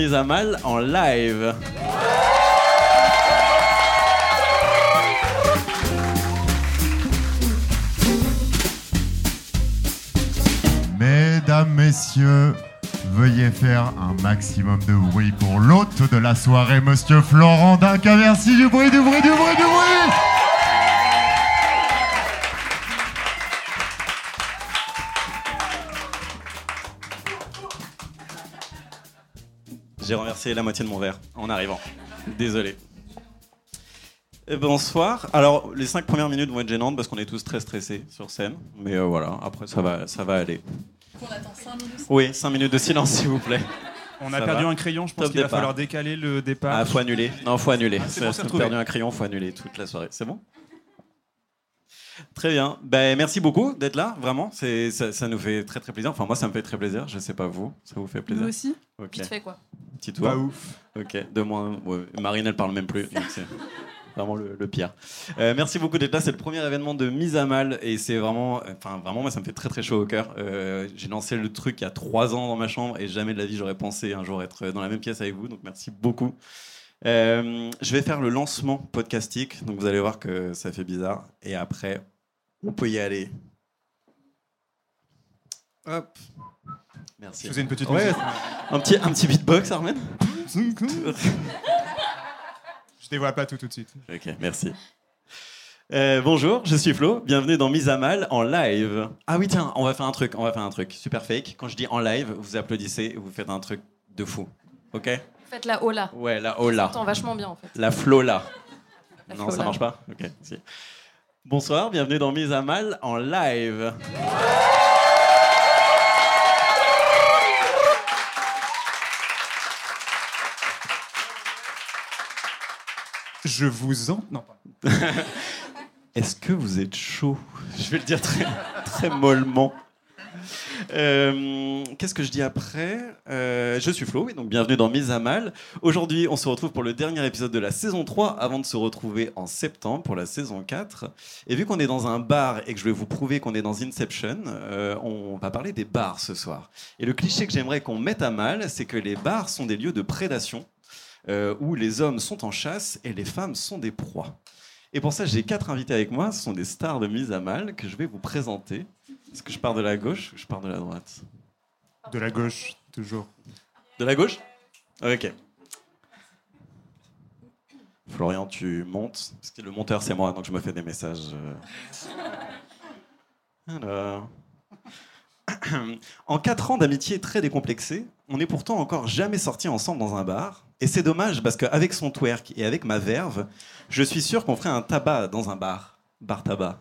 Mise à mal en live. Mesdames, messieurs, veuillez faire un maximum de bruit pour l'hôte de la soirée, monsieur Florent Duncan. Merci du bruit, du bruit, du bruit, du bruit. J'ai renversé la moitié de mon verre en arrivant. Désolé. Et bonsoir. Alors, les cinq premières minutes vont être gênantes parce qu'on est tous très stressés sur scène. Mais euh, voilà, après, ça va, ça va aller. On attend 5 minutes. Oui, cinq minutes de silence, s'il vous plaît. On a Ça perdu va un crayon, je pense Top qu'il va départ. falloir décaler le départ. Ah, faut annuler. Non, faut annuler. Ah, c'est C'est bon, c'est on a retrouvé. perdu un crayon, faut annuler toute la soirée. C'est bon? Très bien. Ben, merci beaucoup d'être là, vraiment. C'est, ça, ça nous fait très très plaisir. Enfin, moi, ça me fait très plaisir. Je sais pas vous, ça vous fait plaisir? Nous aussi Ok. Vite fait quoi. Petit tour. Pas ouf. Ok, de moins. ouais, Marine, elle parle même plus. donc c'est vraiment le, le pire. Euh, merci beaucoup d'être là. C'est le premier événement de mise à mal et c'est vraiment, enfin vraiment, moi ça me fait très très chaud au cœur. Euh, J'ai lancé le truc il y a trois ans dans ma chambre et jamais de la vie j'aurais pensé un jour être dans la même pièce avec vous. Donc merci beaucoup. Euh, je vais faire le lancement podcastique, donc vous allez voir que ça fait bizarre. Et après, on peut y aller. Hop. Merci. Je faisais une petite Ouais, musique. un petit, un petit beatbox, Armen Je dévoile pas tout tout de suite. Ok, merci. Euh, bonjour, je suis Flo. Bienvenue dans Mise à Mal en live. Ah oui, tiens, on va faire un truc. On va faire un truc super fake. Quand je dis en live, vous applaudissez et vous faites un truc de fou. Ok? Faites la hola. Ouais, la hola. Ça vachement bien en fait. La flola. La non, flola. ça marche pas? Ok, si. Bonsoir, bienvenue dans Mise à Mal en live. Je vous en. Non. Est-ce que vous êtes chaud? Je vais le dire très, très mollement. Euh, Qu'est-ce que je dis après Euh, Je suis Flo, oui, donc bienvenue dans Mise à Mal. Aujourd'hui, on se retrouve pour le dernier épisode de la saison 3 avant de se retrouver en septembre pour la saison 4. Et vu qu'on est dans un bar et que je vais vous prouver qu'on est dans Inception, euh, on va parler des bars ce soir. Et le cliché que j'aimerais qu'on mette à mal, c'est que les bars sont des lieux de prédation où les hommes sont en chasse et les femmes sont des proies. Et pour ça, j'ai quatre invités avec moi. Ce sont des stars de mise à mal que je vais vous présenter. Est-ce que je pars de la gauche ou je pars de la droite De la gauche, toujours. De la gauche Ok. Florian, tu montes. Parce que le monteur, c'est moi, donc je me fais des messages. euh. Alors. En quatre ans d'amitié très décomplexée, on n'est pourtant encore jamais sortis ensemble dans un bar. Et c'est dommage parce qu'avec son twerk et avec ma verve, je suis sûr qu'on ferait un tabac dans un bar. Bar tabac.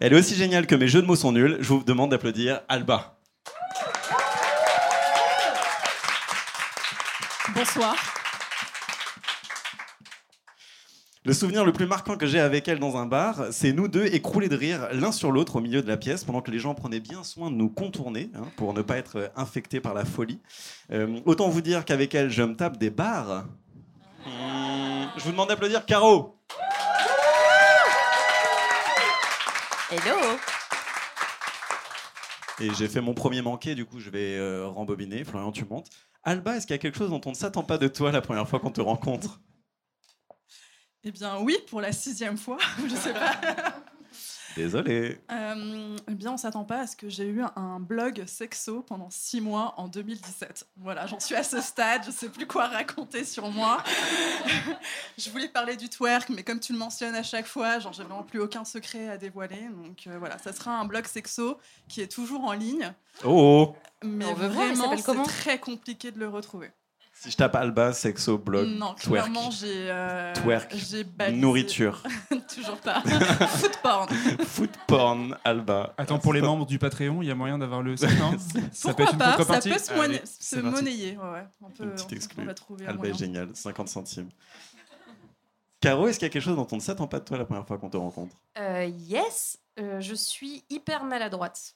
Elle est aussi géniale que mes jeux de mots sont nuls. Je vous demande d'applaudir Alba. Bonsoir. Le souvenir le plus marquant que j'ai avec elle dans un bar, c'est nous deux écroulés de rire l'un sur l'autre au milieu de la pièce pendant que les gens prenaient bien soin de nous contourner hein, pour ne pas être infectés par la folie. Euh, autant vous dire qu'avec elle, je me tape des bars. Hmm, je vous demande d'applaudir Caro. Hello. Et j'ai fait mon premier manqué, du coup je vais euh, rembobiner. Florian, tu montes. Alba, est-ce qu'il y a quelque chose dont on ne s'attend pas de toi la première fois qu'on te rencontre? Eh bien oui, pour la sixième fois, je sais pas. Désolé. Euh, eh bien, on s'attend pas à ce que j'ai eu un blog sexo pendant six mois en 2017. Voilà, j'en suis à ce stade, je sais plus quoi raconter sur moi. je voulais parler du twerk, mais comme tu le mentionnes à chaque fois, genre j'ai vraiment plus aucun secret à dévoiler. Donc euh, voilà, ça sera un blog sexo qui est toujours en ligne, Oh, mais On veut voir, il vraiment c'est très compliqué de le retrouver. Si je tape Alba, sexo, blog, Non, twerk, clairement, j'ai. euh, Twerk. J'ai balisé- nourriture, Toujours pas. Foot porn. foot porn, Alba. Attends, pour les membres du Patreon, il y a moyen d'avoir le site, non Ça Pourquoi pas Ça peut se, Allez, se monnayer. Ouais, ouais. On peut, Une petite on- exclue. on va trouver un Alba est génial, 50 centimes. Caro, est-ce qu'il y a quelque chose dont on ne s'attend pas de toi la première fois qu'on te rencontre? Euh, yes, euh, je suis hyper maladroite.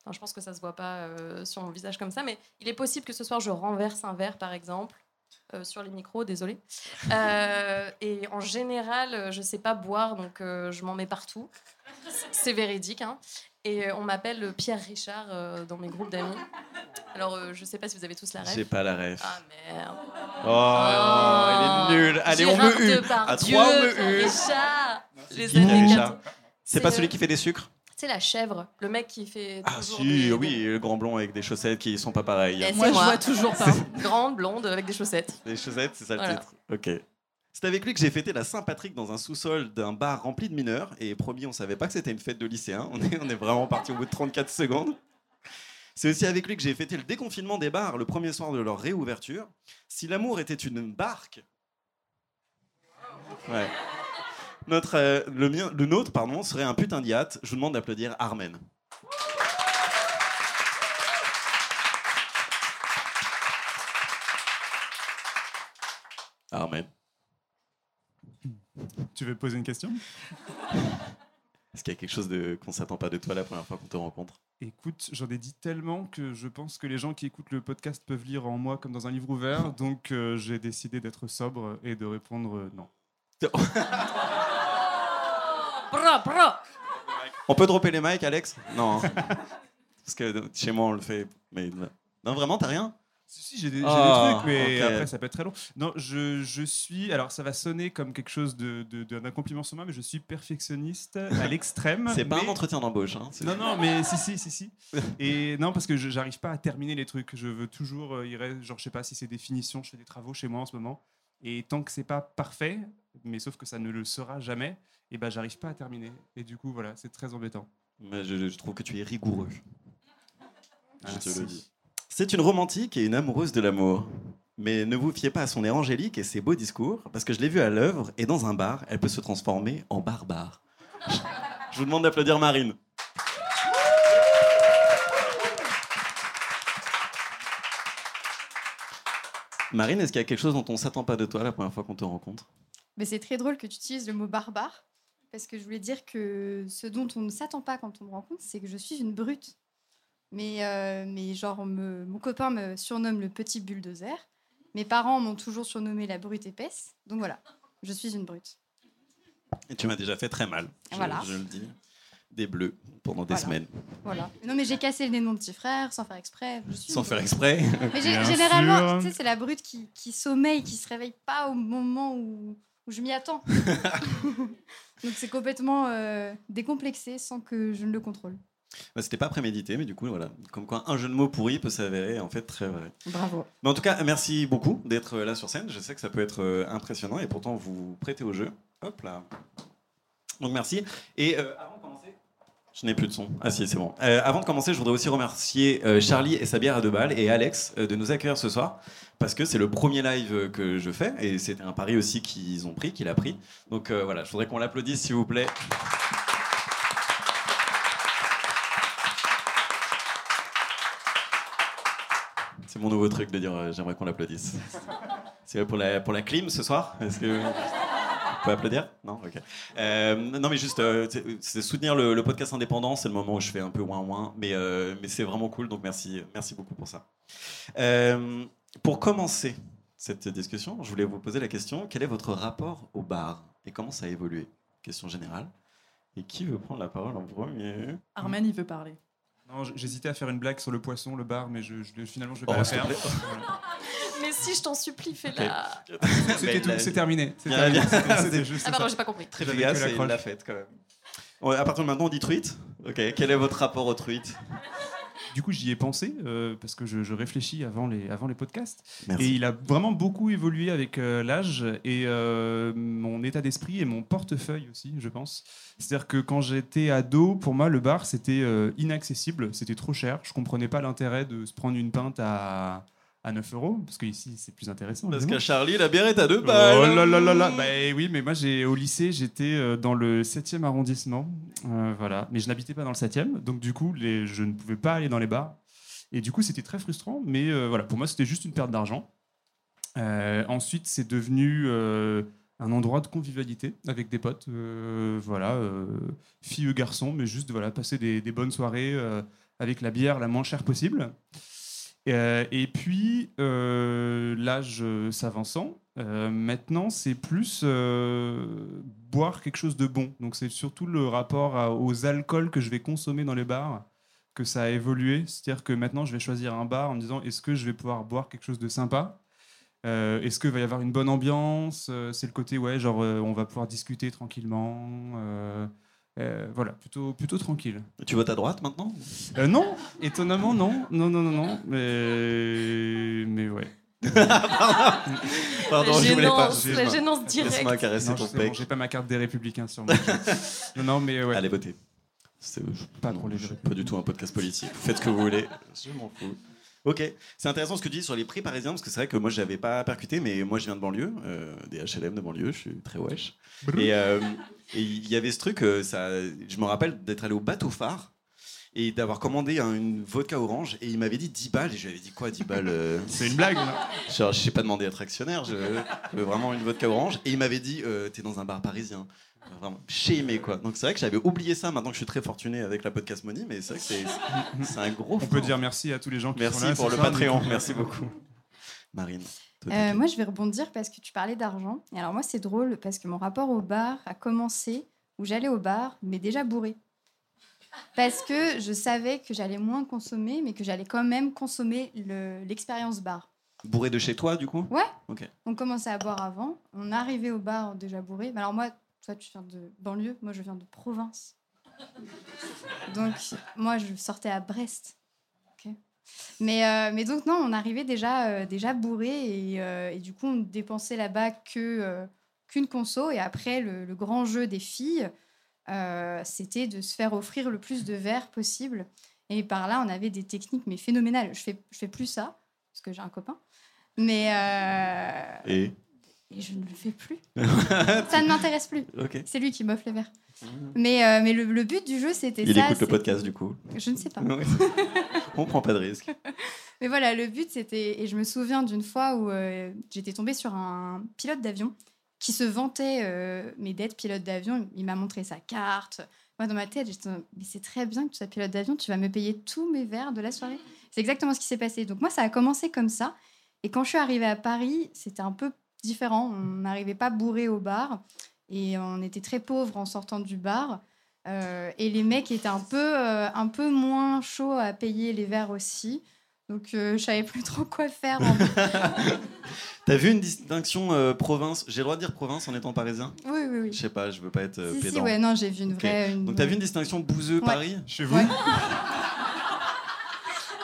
Enfin, je pense que ça se voit pas euh, sur mon visage comme ça, mais il est possible que ce soir je renverse un verre, par exemple, euh, sur les micros, désolé. Euh, et en général, je sais pas boire, donc euh, je m'en mets partout. C'est véridique. Hein. Et on m'appelle Pierre Richard euh, dans mes groupes d'amis. Alors, euh, je sais pas si vous avez tous la J'ai rêve. pas la ref. Ah merde. Oh, il est nul. Allez, on me hue. À trois, on me hue. Richard. Les Qui, années Pierre Richard 80. C'est pas C'est, celui qui fait des sucres C'est la chèvre, le mec qui fait. Ah si, des- oui, le grand blond avec des chaussettes qui sont pas pareilles. Et Moi, je vois toujours pas. Grande, blonde, avec des chaussettes. Des chaussettes, c'est ça le Voilà. titre. Ok. C'est avec lui que j'ai fêté la Saint-Patrick dans un sous-sol d'un bar rempli de mineurs. Et promis, on savait pas que c'était une fête de lycéens. On est, on est vraiment parti au bout de 34 secondes. C'est aussi avec lui que j'ai fêté le déconfinement des bars le premier soir de leur réouverture. Si l'amour était une barque. Ouais. Notre, euh, le, mien, le nôtre pardon, serait un putain d'yacht. Je vous demande d'applaudir Armen. Armen. Tu veux poser une question? Est-ce qu'il y a quelque chose de qu'on s'attend pas de toi la première fois qu'on te rencontre? Écoute, j'en ai dit tellement que je pense que les gens qui écoutent le podcast peuvent lire en moi comme dans un livre ouvert. Donc euh, j'ai décidé d'être sobre et de répondre euh, non. Bra, bra. On peut dropper les mics, Alex? Non. hein. Parce que chez moi, on le fait. Mais non, vraiment, t'as rien? Si, si, j'ai des, Ah, des trucs, mais après ça peut être très long. Non, je, je suis. Alors ça va sonner comme quelque chose de, de- de- d'un compliment sur moi, mais je suis perfectionniste à l'extrême. C'est pas un entretien d'embauche. Hein. Non, non, mais si, si, si, si. Et non, parce que j'arrive pas à terminer les trucs. Je veux toujours. euh, genre, je sais pas si c'est des finitions. Je fais des travaux chez moi en ce moment. Et tant que c'est pas parfait, mais sauf que ça ne le sera jamais, et ben j'arrive pas à terminer. Et du coup, voilà, c'est très embêtant. Mais je, je trouve que tu es rigoureux. Je te le dis. C'est une romantique et une amoureuse de l'amour. Mais ne vous fiez pas à son air angélique et ses beaux discours, parce que je l'ai vue à l'œuvre et dans un bar, elle peut se transformer en barbare. Je vous demande d'applaudir Marine. Marine, est-ce qu'il y a quelque chose dont on s'attend pas de toi la première fois qu'on te rencontre? Mais c'est très drôle que tu utilises le mot barbare, parce que je voulais dire que ce dont on ne s'attend pas quand on me rencontre, c'est que je suis une brute. Mais, euh, mais genre, me- mon copain me surnomme le petit bulldozer. Mes parents m'ont toujours surnommé la brute épaisse. Donc voilà, je suis une brute. Et tu m'as déjà fait très mal, je, Voilà. je le dis. Des bleus pendant des Voilà. semaines. Voilà. Non, mais j'ai cassé le nez de mon petit frère sans faire exprès. Je suis Sans faire exprès. Mais généralement, tu sais, c'est la brute qui, qui sommeille, qui se réveille pas au moment où, où je m'y attends. Donc c'est complètement euh, décomplexé sans que je ne le contrôle. Bah, C'était pas prémédité, mais du coup, voilà. Comme quoi, un jeu de mots pourri peut s'avérer en fait très vrai. Bravo. Mais en tout cas, merci beaucoup d'être là sur scène. Je sais que ça peut être euh, impressionnant et pourtant vous vous prêtez au jeu. Hop là. Donc merci. Et euh. Je n'ai plus de son. Ah si, c'est bon. Euh, avant de commencer, je voudrais aussi remercier euh, Charlie et sa bière à deux balles et Alex euh, de nous accueillir ce soir parce que c'est le premier live que je fais et c'était un pari aussi qu'ils ont pris, qu'il a pris. Donc voilà, je voudrais qu'on l'applaudisse s'il vous plaît. C'est mon nouveau truc de dire j'aimerais qu'on l'applaudisse. C'est pour la, pour la clim ce soir. Vous pouvez applaudir Non Ok. Euh, non, mais juste, euh, c'est- soutenir le, le podcast indépendant, c'est le moment où je fais un peu ouin ouin, mais, euh, mais c'est vraiment cool, donc merci, merci beaucoup pour ça. Euh, pour commencer cette discussion, je voulais vous poser la question quel est votre rapport au bar et comment ça a évolué? Question générale. Et qui veut prendre la parole en premier? Armen, il veut parler. Non, j'hésitais à faire une blague sur le poisson, le bar, mais je, je- finalement je vais Oh, pas la s'il te faire. Mais si, je t'en supplie, fais-la. C'était tout, c'est terminé. C'est Bien, terminé. bien. C'était- juste Ah, pardon, j'ai pas compris. Très la c'est la fête quand même. Ouais, à partir de maintenant, on dit truite Ok, quel est votre rapport au truite Du coup, j'y ai pensé euh, parce que je, je réfléchis avant les, avant les podcasts. Et Merci. il a vraiment beaucoup évolué avec euh, l'âge et euh, mon état d'esprit et mon portefeuille aussi, je pense. C'est-à-dire que quand j'étais ado, pour moi, le bar, c'était euh, inaccessible, c'était trop cher. Je comprenais pas l'intérêt de se prendre une pinte à, à 9 euros, parce qu'ici c'est plus intéressant. Parce qu'à Charlie, la bière est à deux balles. Oh là là là là Bah oui, mais moi j'ai au lycée, j'étais euh, dans le 7e arrondissement. Euh, voilà. Mais je n'habitais pas dans le 7e, donc du coup, les, je ne pouvais pas aller dans les bars. Et du coup, c'était très frustrant, mais euh, voilà, pour moi, c'était juste une perte d'argent. Euh, ensuite, c'est devenu un endroit de convivialité avec des potes, voilà, filles et garçons, mais juste voilà, passer des, des bonnes soirées avec la bière la moins chère possible. Euh, et puis, euh, l'âge euh, s'avançant, euh, maintenant, c'est plus euh, boire quelque chose de bon. Donc, c'est surtout le rapport aux alcools que je vais consommer dans les bars que ça a évolué. C'est-à-dire que maintenant, je vais choisir un bar en me disant est-ce que je vais pouvoir boire quelque chose de sympa? Est-ce qu'il va y avoir une bonne ambiance? C'est le côté, ouais, genre, on va pouvoir discuter tranquillement. Euh, voilà, plutôt, plutôt tranquille. Tu votes à droite maintenant? Euh, non, étonnamment, non. Non, non, non, non. Mais, mais ouais. Pardon, la je voulais pas. la gênance Laisse-moi directe. caresser Non, ton c'est bon, pec. j'ai pas ma carte des Républicains sur moi. non, non, mais ouais. Allez, votez. C'est Pas les Républicains. pas du tout un podcast politique. Faites ce que vous voulez. Je m'en fous. Ok, c'est intéressant ce que tu dis sur les prix parisiens parce que c'est vrai que moi je n'avais pas percuté, mais moi je viens de banlieue, euh, des HLM de banlieue, je suis très wesh. Et euh, et il y avait ce truc, euh, ça, je me rappelle d'être allé au bateau phare et d'avoir commandé un- une vodka orange et il m'avait dit 10 balles et je lui avais dit quoi 10 balles C'est une blague, non Genre, je sais pas demandé à être actionnaire, je je veux vraiment une vodka orange. Et il m'avait dit, t'es dans un bar parisien. Vraiment, chez quoi. Donc c'est vrai que j'avais oublié ça maintenant que je suis très fortuné avec la podcast Money, mais c'est vrai que c'est, c'est un gros. On peut dire merci à tous les gens qui sont merci là. pour ce le soir, Patreon, merci beaucoup. Marine. Euh, moi, je vais rebondir parce que tu parlais d'argent. Et alors, moi, c'est drôle parce que mon rapport au bar a commencé où j'allais au bar, mais déjà bourré. Parce que je savais que j'allais moins consommer, mais que j'allais quand même consommer le- l'expérience bar. Bourré de chez toi, du coup? On commençait à boire avant, on arrivait au bar déjà bourré. Mais alors moi, toi, tu viens de banlieue, moi, je viens de province. Donc, moi, je sortais à Brest. Ok. Mais, euh, mais donc, non, on arrivait déjà, euh, déjà bourré et, euh, du coup, on dépensait là-bas que, euh, qu'une conso. Et après, le, grand jeu des filles, c'était de se faire offrir le plus de verres possible. Et par là, on avait des techniques mais phénoménales. Je fais, je fais plus ça, parce que j'ai un copain. Mais Et? Et je ne le fais plus. ça ne m'intéresse plus. C'est lui qui m'offre les verres. Mais, euh, mais le, le but du jeu, c'était Il ça. écoute le podcast, du coup. Je ne sais pas. Ouais. On prend pas de risque. Mais voilà, le but, c'était. Et je me souviens d'une fois où euh, j'étais tombée sur un pilote d'avion qui se vantait, euh, mais d'être pilote d'avion. Il m'a montré sa carte. Moi, dans ma tête, j'étais. Mais c'est très bien que tu sois pilote d'avion, tu vas me payer tous mes verres de la soirée. C'est exactement ce qui s'est passé. Donc, moi, ça a commencé comme ça. Et quand je suis arrivée à Paris, c'était un peu différent. On n'arrivait pas bourré au bar. Et on était très pauvres en sortant du bar. Euh, et les mecs étaient un peu, euh, un peu moins chauds à payer les verres aussi. Donc euh, je savais plus trop quoi faire. en- T'as vu une distinction euh, province? J'ai le droit de dire province en étant parisien? Oui, oui, Je oui. sais pas, je veux pas être euh, si, si, pédant. ouais, non, j'ai vu une vraie. une Donc t'as vu une distinction bouseux Ouais. Paris? Chez vous? Ouais.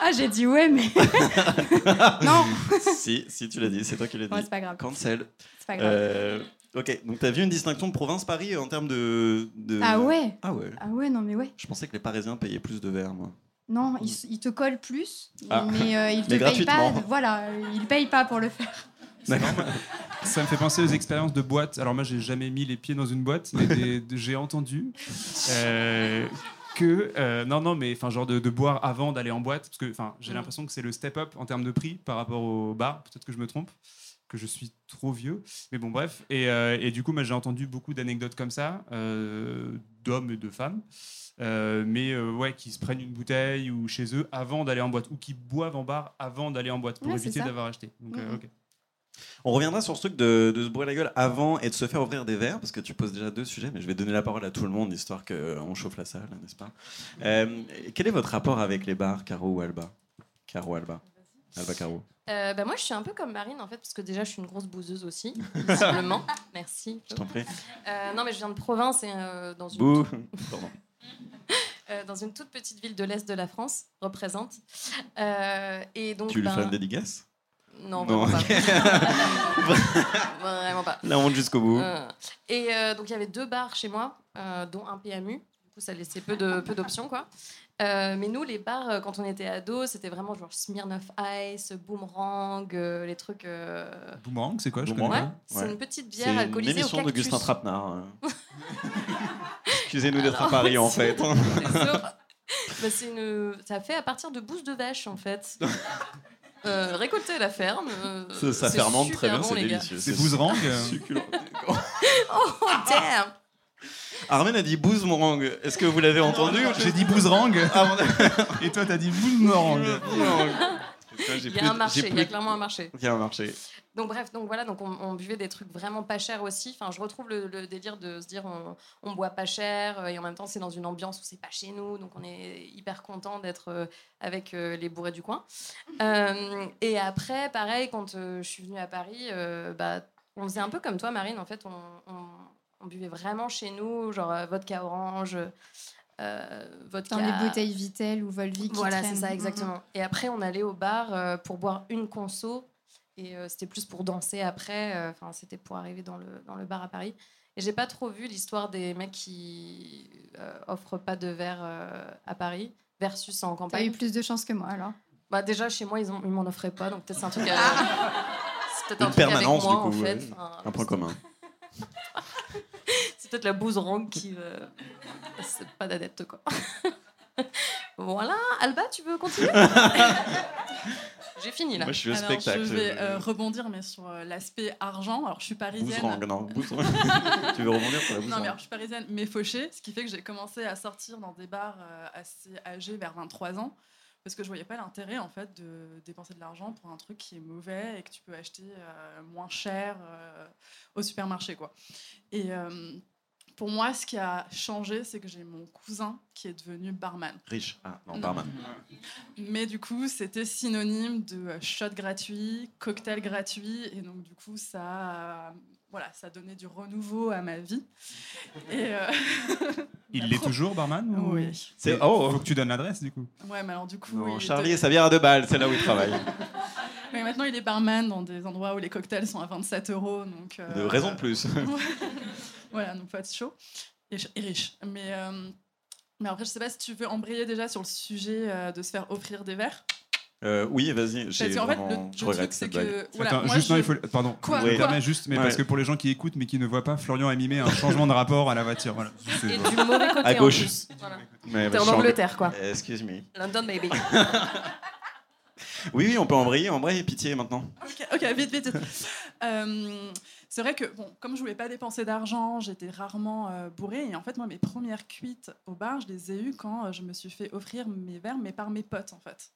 Ah, j'ai dit ouais, mais. non, Si, si tu l'as dit, c'est toi qui l'as dit. Ouais, c'est pas grave. Cancel. c'est pas grave. Euh, ok, donc t'as vu une distinction de province-Paris en termes de, de- Ah ouais Ah ouais. Ah ouais, non, mais ouais. Je pensais que les Parisiens payaient plus de verres, moi. Non, ils, ils te collent plus, Ah. mais euh, ils te payent pas. gratuitement. Voilà, ils payent pas pour le faire. Ça me fait penser aux expériences de boîte. Alors moi, j'ai jamais mis les pieds dans une boîte, mais j'ai entendu euh, que euh, non, non, mais enfin genre de, de boire avant d'aller en boîte, parce que enfin j'ai Mm. l'impression que c'est le step up en termes de prix par rapport au bar. Peut-être que je me trompe, que je suis trop vieux, mais bon bref. Et, euh, et du coup, moi j'ai entendu beaucoup d'anecdotes comme ça, euh, d'hommes et de femmes. mais ouais, qui se prennent une bouteille ou chez eux avant d'aller en boîte, ou qui boivent en bar avant d'aller en boîte pour Ouais, éviter d'avoir acheté. Donc, euh, Mhm. On reviendra sur ce truc de, de se brûler la gueule avant et de se faire ouvrir des verres, parce que tu poses déjà deux sujets, mais je vais donner la parole à tout le monde, histoire qu'on chauffe la salle, n'est-ce pas? Euh, Quel est votre rapport avec les bars, Caro ou Alba? Caro, Alba? Alba, Caro. Euh, bah, moi, je suis un peu comme Marine, en fait, parce que déjà, je suis une grosse bouseuse aussi, visiblement. Merci. Je t'en prie. Euh, non, mais je viens de province et euh, dans, une Bouh toute, Pardon. euh, dans une toute petite ville de l'Est de la France, représente. Euh, et donc, Tu lui ben, fais une dédicace Non, Non, vraiment pas. vraiment pas. La honte jusqu'au bout. Euh, et euh, donc il y avait deux bars chez moi, euh, dont un PMU. Du coup, ça laissait peu de peu d'options, quoi. Euh, mais nous, les bars, quand on était ados, c'était vraiment genre Smirnoff Ice, Boomerang, euh, les trucs. euh, Boomerang, c'est quoi Je Boomerang. Ouais, pas. c'est Ouais. une petite C'est bière une alcoolisée au émission d'Augustin Trapenard. hein. Excusez-nous d'être à Paris, en fait. Bah, c'est une... Ça fait à partir de bouse de vache, en fait. Euh, récolté à la ferme. euh, Ça, fermente très bien, bon, c'est délicieux. C'est Boomerang euh, succulent. Oh, damn Armen a dit Boomerang. Est-ce que vous l'avez entendu J'ai dit Boomerang Ah, bon, et toi t'as dit Boomerang. Il y a un marché, il y a clairement un marché. Il y a un marché. Donc bref, donc voilà, donc on, on buvait des trucs vraiment pas chers aussi. Enfin, je retrouve le, le délire de se dire on, on boit pas cher euh, et en même temps c'est dans une ambiance où c'est pas chez nous, donc on est hyper content d'être euh, avec euh, les bourrés du coin. Euh, et après, pareil, quand je suis venue à Paris, euh, bah, on faisait un peu comme toi, Marine. En fait, on, on- on buvait vraiment chez nous, genre vodka orange, vodka. Dans les bouteilles Vitel ou Volvic. qui Voilà, c'est ça, mm. exactement. Et après, on allait au bar euh, pour boire une conso. Et euh, c'était plus pour danser après. euh, Enfin, c'était pour arriver dans le, dans le bar à Paris. Et j'ai pas trop vu l'histoire des mecs qui euh, offrent pas de verre euh, à Paris versus en T'as eu campagne. plus de chance que moi alors. Bah, déjà, chez moi, ils, ont, ils m'en offraient pas. Donc peut-être c'est un truc, à- c'est peut-être un Une truc avec permanence, moi, du en coup, fait. ouais. Enfin, Un point commun. C'est peut-être la bouse rank qui. euh, C'est pas d'adepte, quoi. voilà. Alba, tu veux continuer? J'ai fini là. Moi, je suis Alors, spectacle. je vais euh, rebondir, mais sur euh, l'aspect argent. Alors, je suis parisienne. Boomerang, non. Boomerang. tu veux rebondir sur la Non, mais alors, je suis parisienne, mais fauchée, ce qui fait que j'ai commencé à sortir dans des bars euh, assez âgés, vers 23 ans, parce que je voyais pas l'intérêt, en fait, de dépenser de l'argent pour un truc qui est mauvais et que tu peux acheter euh, moins cher euh, au supermarché, quoi. Et euh, pour moi, ce qui a changé, c'est que j'ai mon cousin qui est devenu barman. Riche. Ah, non, Non. barman. Mais du coup, c'était synonyme de shot gratuit, cocktail gratuit, et donc du coup, ça, a- voilà, ça donnait du renouveau à ma vie. Et euh, Il l'est toujours, barman ou- oui. C'est oh. Faut que tu donnes l'adresse du coup. Ouais, mais alors du coup, Non, Charlie et de- sa bière à deux balles, c'est là où il travaille. Ouais, maintenant il est barman dans des endroits où les cocktails sont à 27 euros, donc. euh, De raison de plus. Voilà, donc faut être chaud et, ch- et riche. Mais euh, mais après, je sais pas si tu veux embrayer déjà sur le sujet euh, de se faire offrir des verres. Euh, oui, vas-y. j'ai Parce qu'en fait, le, vraiment- le je truc, regrette c'est que voilà, Attends, moi, juste, je- non, il faut. Pardon, Quoi, je juste, mais Ouais. parce que pour les gens qui écoutent mais qui ne voient pas, Florian a mimé un changement de rapport à la voiture. Voilà. Et du mauvais côté À en gauche. plus. Voilà. Mais, T'es bah, en je suis Angleterre, quoi. Excuse me. London, baby. Oui, oui, on peut embrayer, embrayer, pitié maintenant. Ok, ok, vite, vite. vite. Euh, c'est vrai que, bon, comme je voulais pas dépenser d'argent, j'étais rarement euh, bourrée. Et en fait, moi, mes premières cuites au bar, je les ai eues quand euh, je me suis fait offrir mes verres, mais par mes potes, en fait.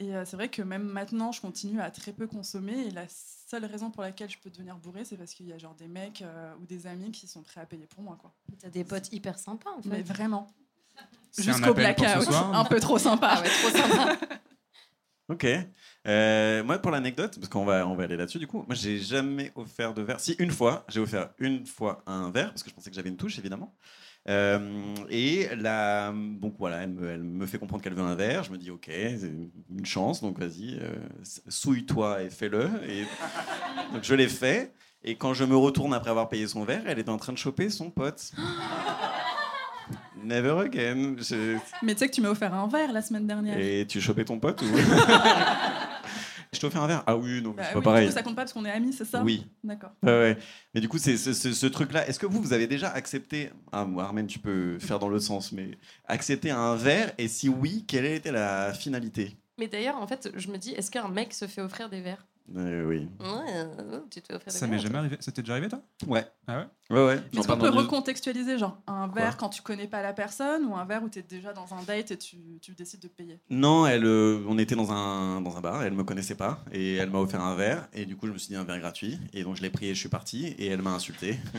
Et euh, c'est vrai que même maintenant, je continue à très peu consommer. Et la seule raison pour laquelle je peux devenir bourrée, c'est parce qu'il y a genre des mecs euh, ou des amis qui sont prêts à payer pour moi, quoi. T'as des potes hyper sympas, en fait. Mais vraiment. Jusqu'au blackout. Un peu trop sympa. Ah ouais, trop sympa. Ok. Euh, moi, pour l'anecdote, parce qu'on va, on va aller là-dessus, du coup, moi, j'ai jamais offert de verre. Si, une fois, j'ai offert une fois un verre, parce que je pensais que j'avais une touche, évidemment. Euh, et là, donc voilà, elle me, elle me fait comprendre qu'elle veut un verre. Je me dis, ok, une chance, donc vas-y, euh, souille-toi et fais-le. Et donc je l'ai fait. Et quand je me retourne après avoir payé son verre, elle était en train de choper son pote. Never again. Je- Mais tu sais que tu m'as offert un verre la semaine dernière. Et tu chopais ton pote ou Je t'ai offert un verre Ah oui, non, Bah c'est oui, pas du pareil. coup, ça compte pas parce qu'on est amis, c'est ça Oui. D'accord. Ouais. Mais du coup, c'est ce, ce- ce truc-là. Est-ce que vous, vous avez déjà accepté Ah, moi, Armen, tu peux faire dans l'autre sens, mais accepter un verre Et si oui, quelle était la finalité? Mais d'ailleurs, en fait, je me dis, est-ce qu'un mec se fait offrir des verres? Euh, Oui. Ouais, euh, tu te fais offrir Ça m'est jamais arrivé. Ça t'est déjà arrivé toi? Ouais. Ah ouais? Ouais, ouais. Est-ce qu'on peut recontextualiser, genre un Quoi verre quand tu connais pas la personne ou un verre où tu es déjà dans un date et tu, tu décides de payer? Non, elle, euh, on était dans un, dans un bar, elle me connaissait pas, et elle m'a offert un verre, et du coup, je me suis dit un verre gratuit, et donc je l'ai pris et je suis parti, et elle m'a insulté.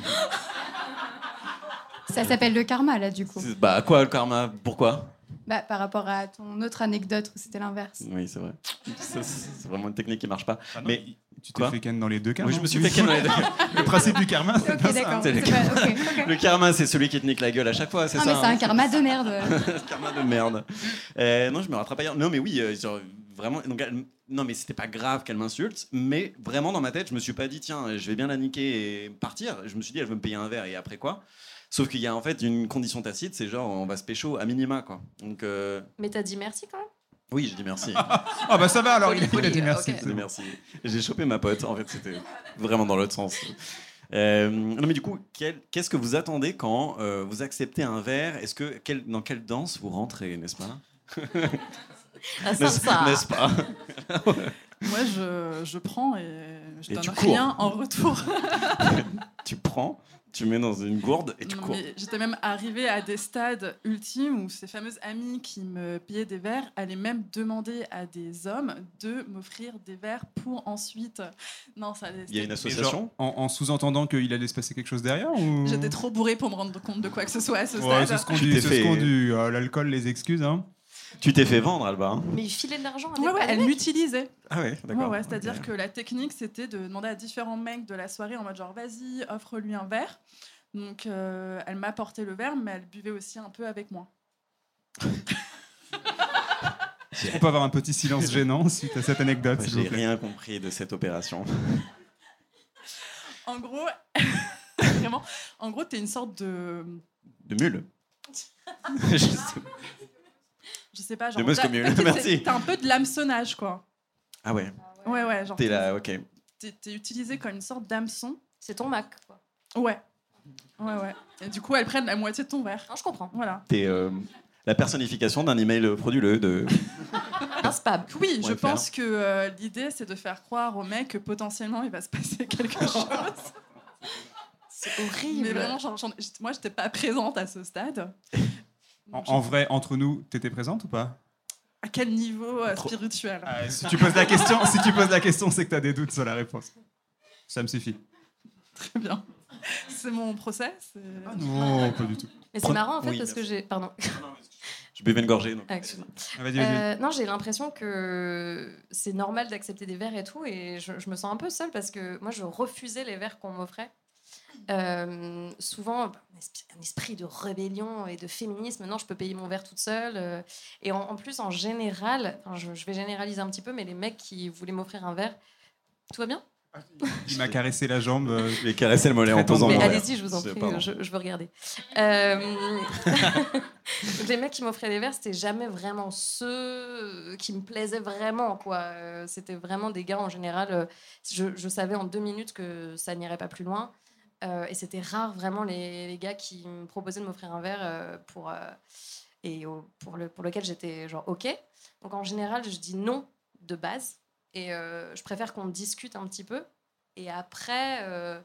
Ça s'appelle le karma là du coup. bah, quoi le karma? Pourquoi? Bah, par rapport à ton autre anecdote où c'était l'inverse. Oui, c'est vrai. C'est vraiment une technique qui marche pas. Ah non, Mais- tu t'es fait ken dans les deux cas. Oui, je me suis fait ken dans les deux. Le principe du karma, c'est Ok, pas ça. d'accord. c'est le pas- karma, c'est celui qui te nique la gueule à chaque fois, c'est Ah, ça mais c'est hein un karma de merde. karma de merde. Euh, non, je me rattrape ailleurs. Non, mais oui, euh, genre, vraiment. Donc, elle- non, mais c'était pas grave qu'elle m'insulte, mais vraiment dans ma tête, je me suis pas dit, tiens, je vais bien la niquer et partir. Je me suis dit, elle veut me payer un verre et après quoi? Sauf qu'il y a en fait une condition tacite, c'est genre on va se pécho à minima quoi. Donc euh, Mais t'as dit merci quand même? Oui, j'ai dit merci. Ah bah ça va alors, il, il a dit merci. J'ai merci. J'ai chopé ma pote. En fait, c'était vraiment dans l'autre sens. Euh, non mais du coup, qu'est-ce que vous attendez quand euh, vous acceptez un verre? Est-ce que quel- dans quelle danse vous rentrez, n'est-ce pas? Ah, n'est-ce pas? Moi, je, je prends et je Et donne tu cours. rien en retour. Tu prends, tu mets dans une gourde et tu Non, cours. mais J'étais même arrivée à des stades ultimes où ces fameuses amies qui me payaient des verres allaient même demander à des hommes de m'offrir des verres pour ensuite. Non, ça. Il y a une association genre, en, en sous-entendant qu'il allait se passer quelque chose derrière ou... J'étais trop bourrée pour me rendre compte de quoi que ce soit à ce Ouais, stade. c'est ce qu'on dit, fait- ce dit. Euh, L'alcool, les excuses, hein. Tu t'es fait vendre, Alba. hein Mais il filait de l'argent. Ouais, ouais, elle m'utilisait. ah ouais, Ouais, d'accord. ouais, c'est-à-dire Ok. que la technique, c'était de demander à différents mecs de la soirée en mode genre, vas-y, offre-lui un verre. Donc, euh, elle m'apportait le verre, mais elle buvait aussi un peu avec moi. On peut avoir un petit silence gênant suite à cette anecdote, Ouais, s'il vous J'ai rien compris de cette opération. En gros, vraiment, en gros, t'es une sorte de. De mule. Je sais Je sais pas, genre. T'as- merci. T'as un peu de l'hameçonnage, quoi. Ah ouais, Ouais, ouais, genre. t'es là, ok. T'es utilisé comme une sorte d'hameçon. C'est ton Mac. Quoi. Ouais. Ouais, ouais. Et du coup, elles prennent la moitié de ton verre. Non, je comprends. Voilà. T'es euh, la personnification d'un email frauduleux de. Un spam. Oui, je pense que euh, l'idée, c'est de faire croire au mec que potentiellement il va se passer quelque chose. C'est horrible. Mais vraiment, moi, j'étais pas présente à ce stade. En, en vrai, entre nous, t'étais présente ou pas? À quel niveau euh, Trop- spirituel? Ah, Si tu poses la question, si tu poses la question, c'est que t'as des doutes sur la réponse. Ça me suffit. Très bien. C'est mon procès. Ah non, pas du tout. Mais c'est marrant en fait Oui, parce que j'ai. Pardon. Je buvais une gorgée. Donc. Ah, excuse-moi. Ah, vas-y, vas-y. Euh, non, j'ai l'impression que c'est normal d'accepter des verres et tout, et je, je me sens un peu seule parce que moi, je refusais les verres qu'on m'offrait. Euh, souvent, bah, un esprit, de rébellion et de féminisme. Non, je peux payer mon verre toute seule. euh, et en, en plus, en général, enfin, je, je vais généraliser un petit peu, mais les mecs qui voulaient m'offrir un verre, tout va bien? Il m'a caressé la jambe. euh, Je vais caresser le mollet en posant Mais mon allez-y, je vous en prie, je, je veux regarder. Euh, les mecs qui m'offraient des verres, c'était jamais vraiment ceux qui me plaisaient vraiment. quoi. Euh, C'était vraiment des gars en général. euh, Je, je savais en deux minutes que ça n'irait pas plus loin. Euh, et c'était rare vraiment les, les gars qui me proposaient de m'offrir un verre euh, pour, euh, et au- pour, le, pour lequel j'étais genre OK. Donc en général, je dis non de base. Et euh, je préfère qu'on discute un petit peu. Et après, euh,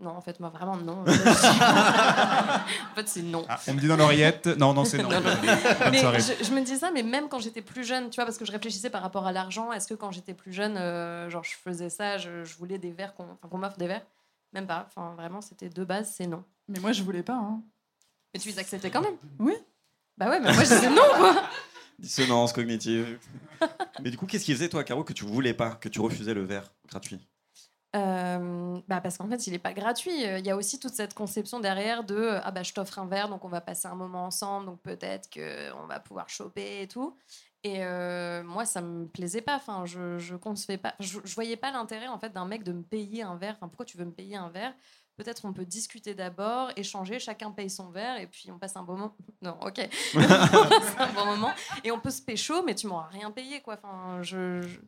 non, en fait, moi vraiment non. en fait, c'est non. ah, on me dit dans l'oreillette. Non, non, c'est non. Non, non. Bonne Mais je, je me dis ça, mais même quand j'étais plus jeune, tu vois, parce que je réfléchissais par rapport à l'argent, est-ce que quand j'étais plus jeune, euh, genre je faisais ça, je, je voulais des verres, qu'on enfin, qu'on m'offre des verres? Même pas. Enfin, vraiment, c'était de base, c'est non. Mais moi, je voulais pas. hein. Mais tu les acceptais quand même Oui. Bah ouais, mais moi je disais non, quoi Dissonance cognitive. Mais du coup, qu'est-ce qui faisait, toi, Caro, que tu voulais pas, que tu refusais le verre gratuit? Euh, bah parce qu'en fait, il n'est pas gratuit. Euh, Il y a aussi toute cette conception derrière de euh, ah bah je t'offre un verre, donc on va passer un moment ensemble, donc peut-être que on va pouvoir choper et tout. Et euh, moi, ça me plaisait pas. Enfin, je je concevais pas, je, je voyais pas l'intérêt en fait d'un mec de me payer un verre. Enfin, pourquoi tu veux me payer un verre? Peut-être on peut discuter d'abord, échanger, chacun paye son verre et puis on passe un bon moment. Non, ok. on passe un bon moment et on peut se pécho, mais tu m'auras rien payé quoi. Enfin, je, je,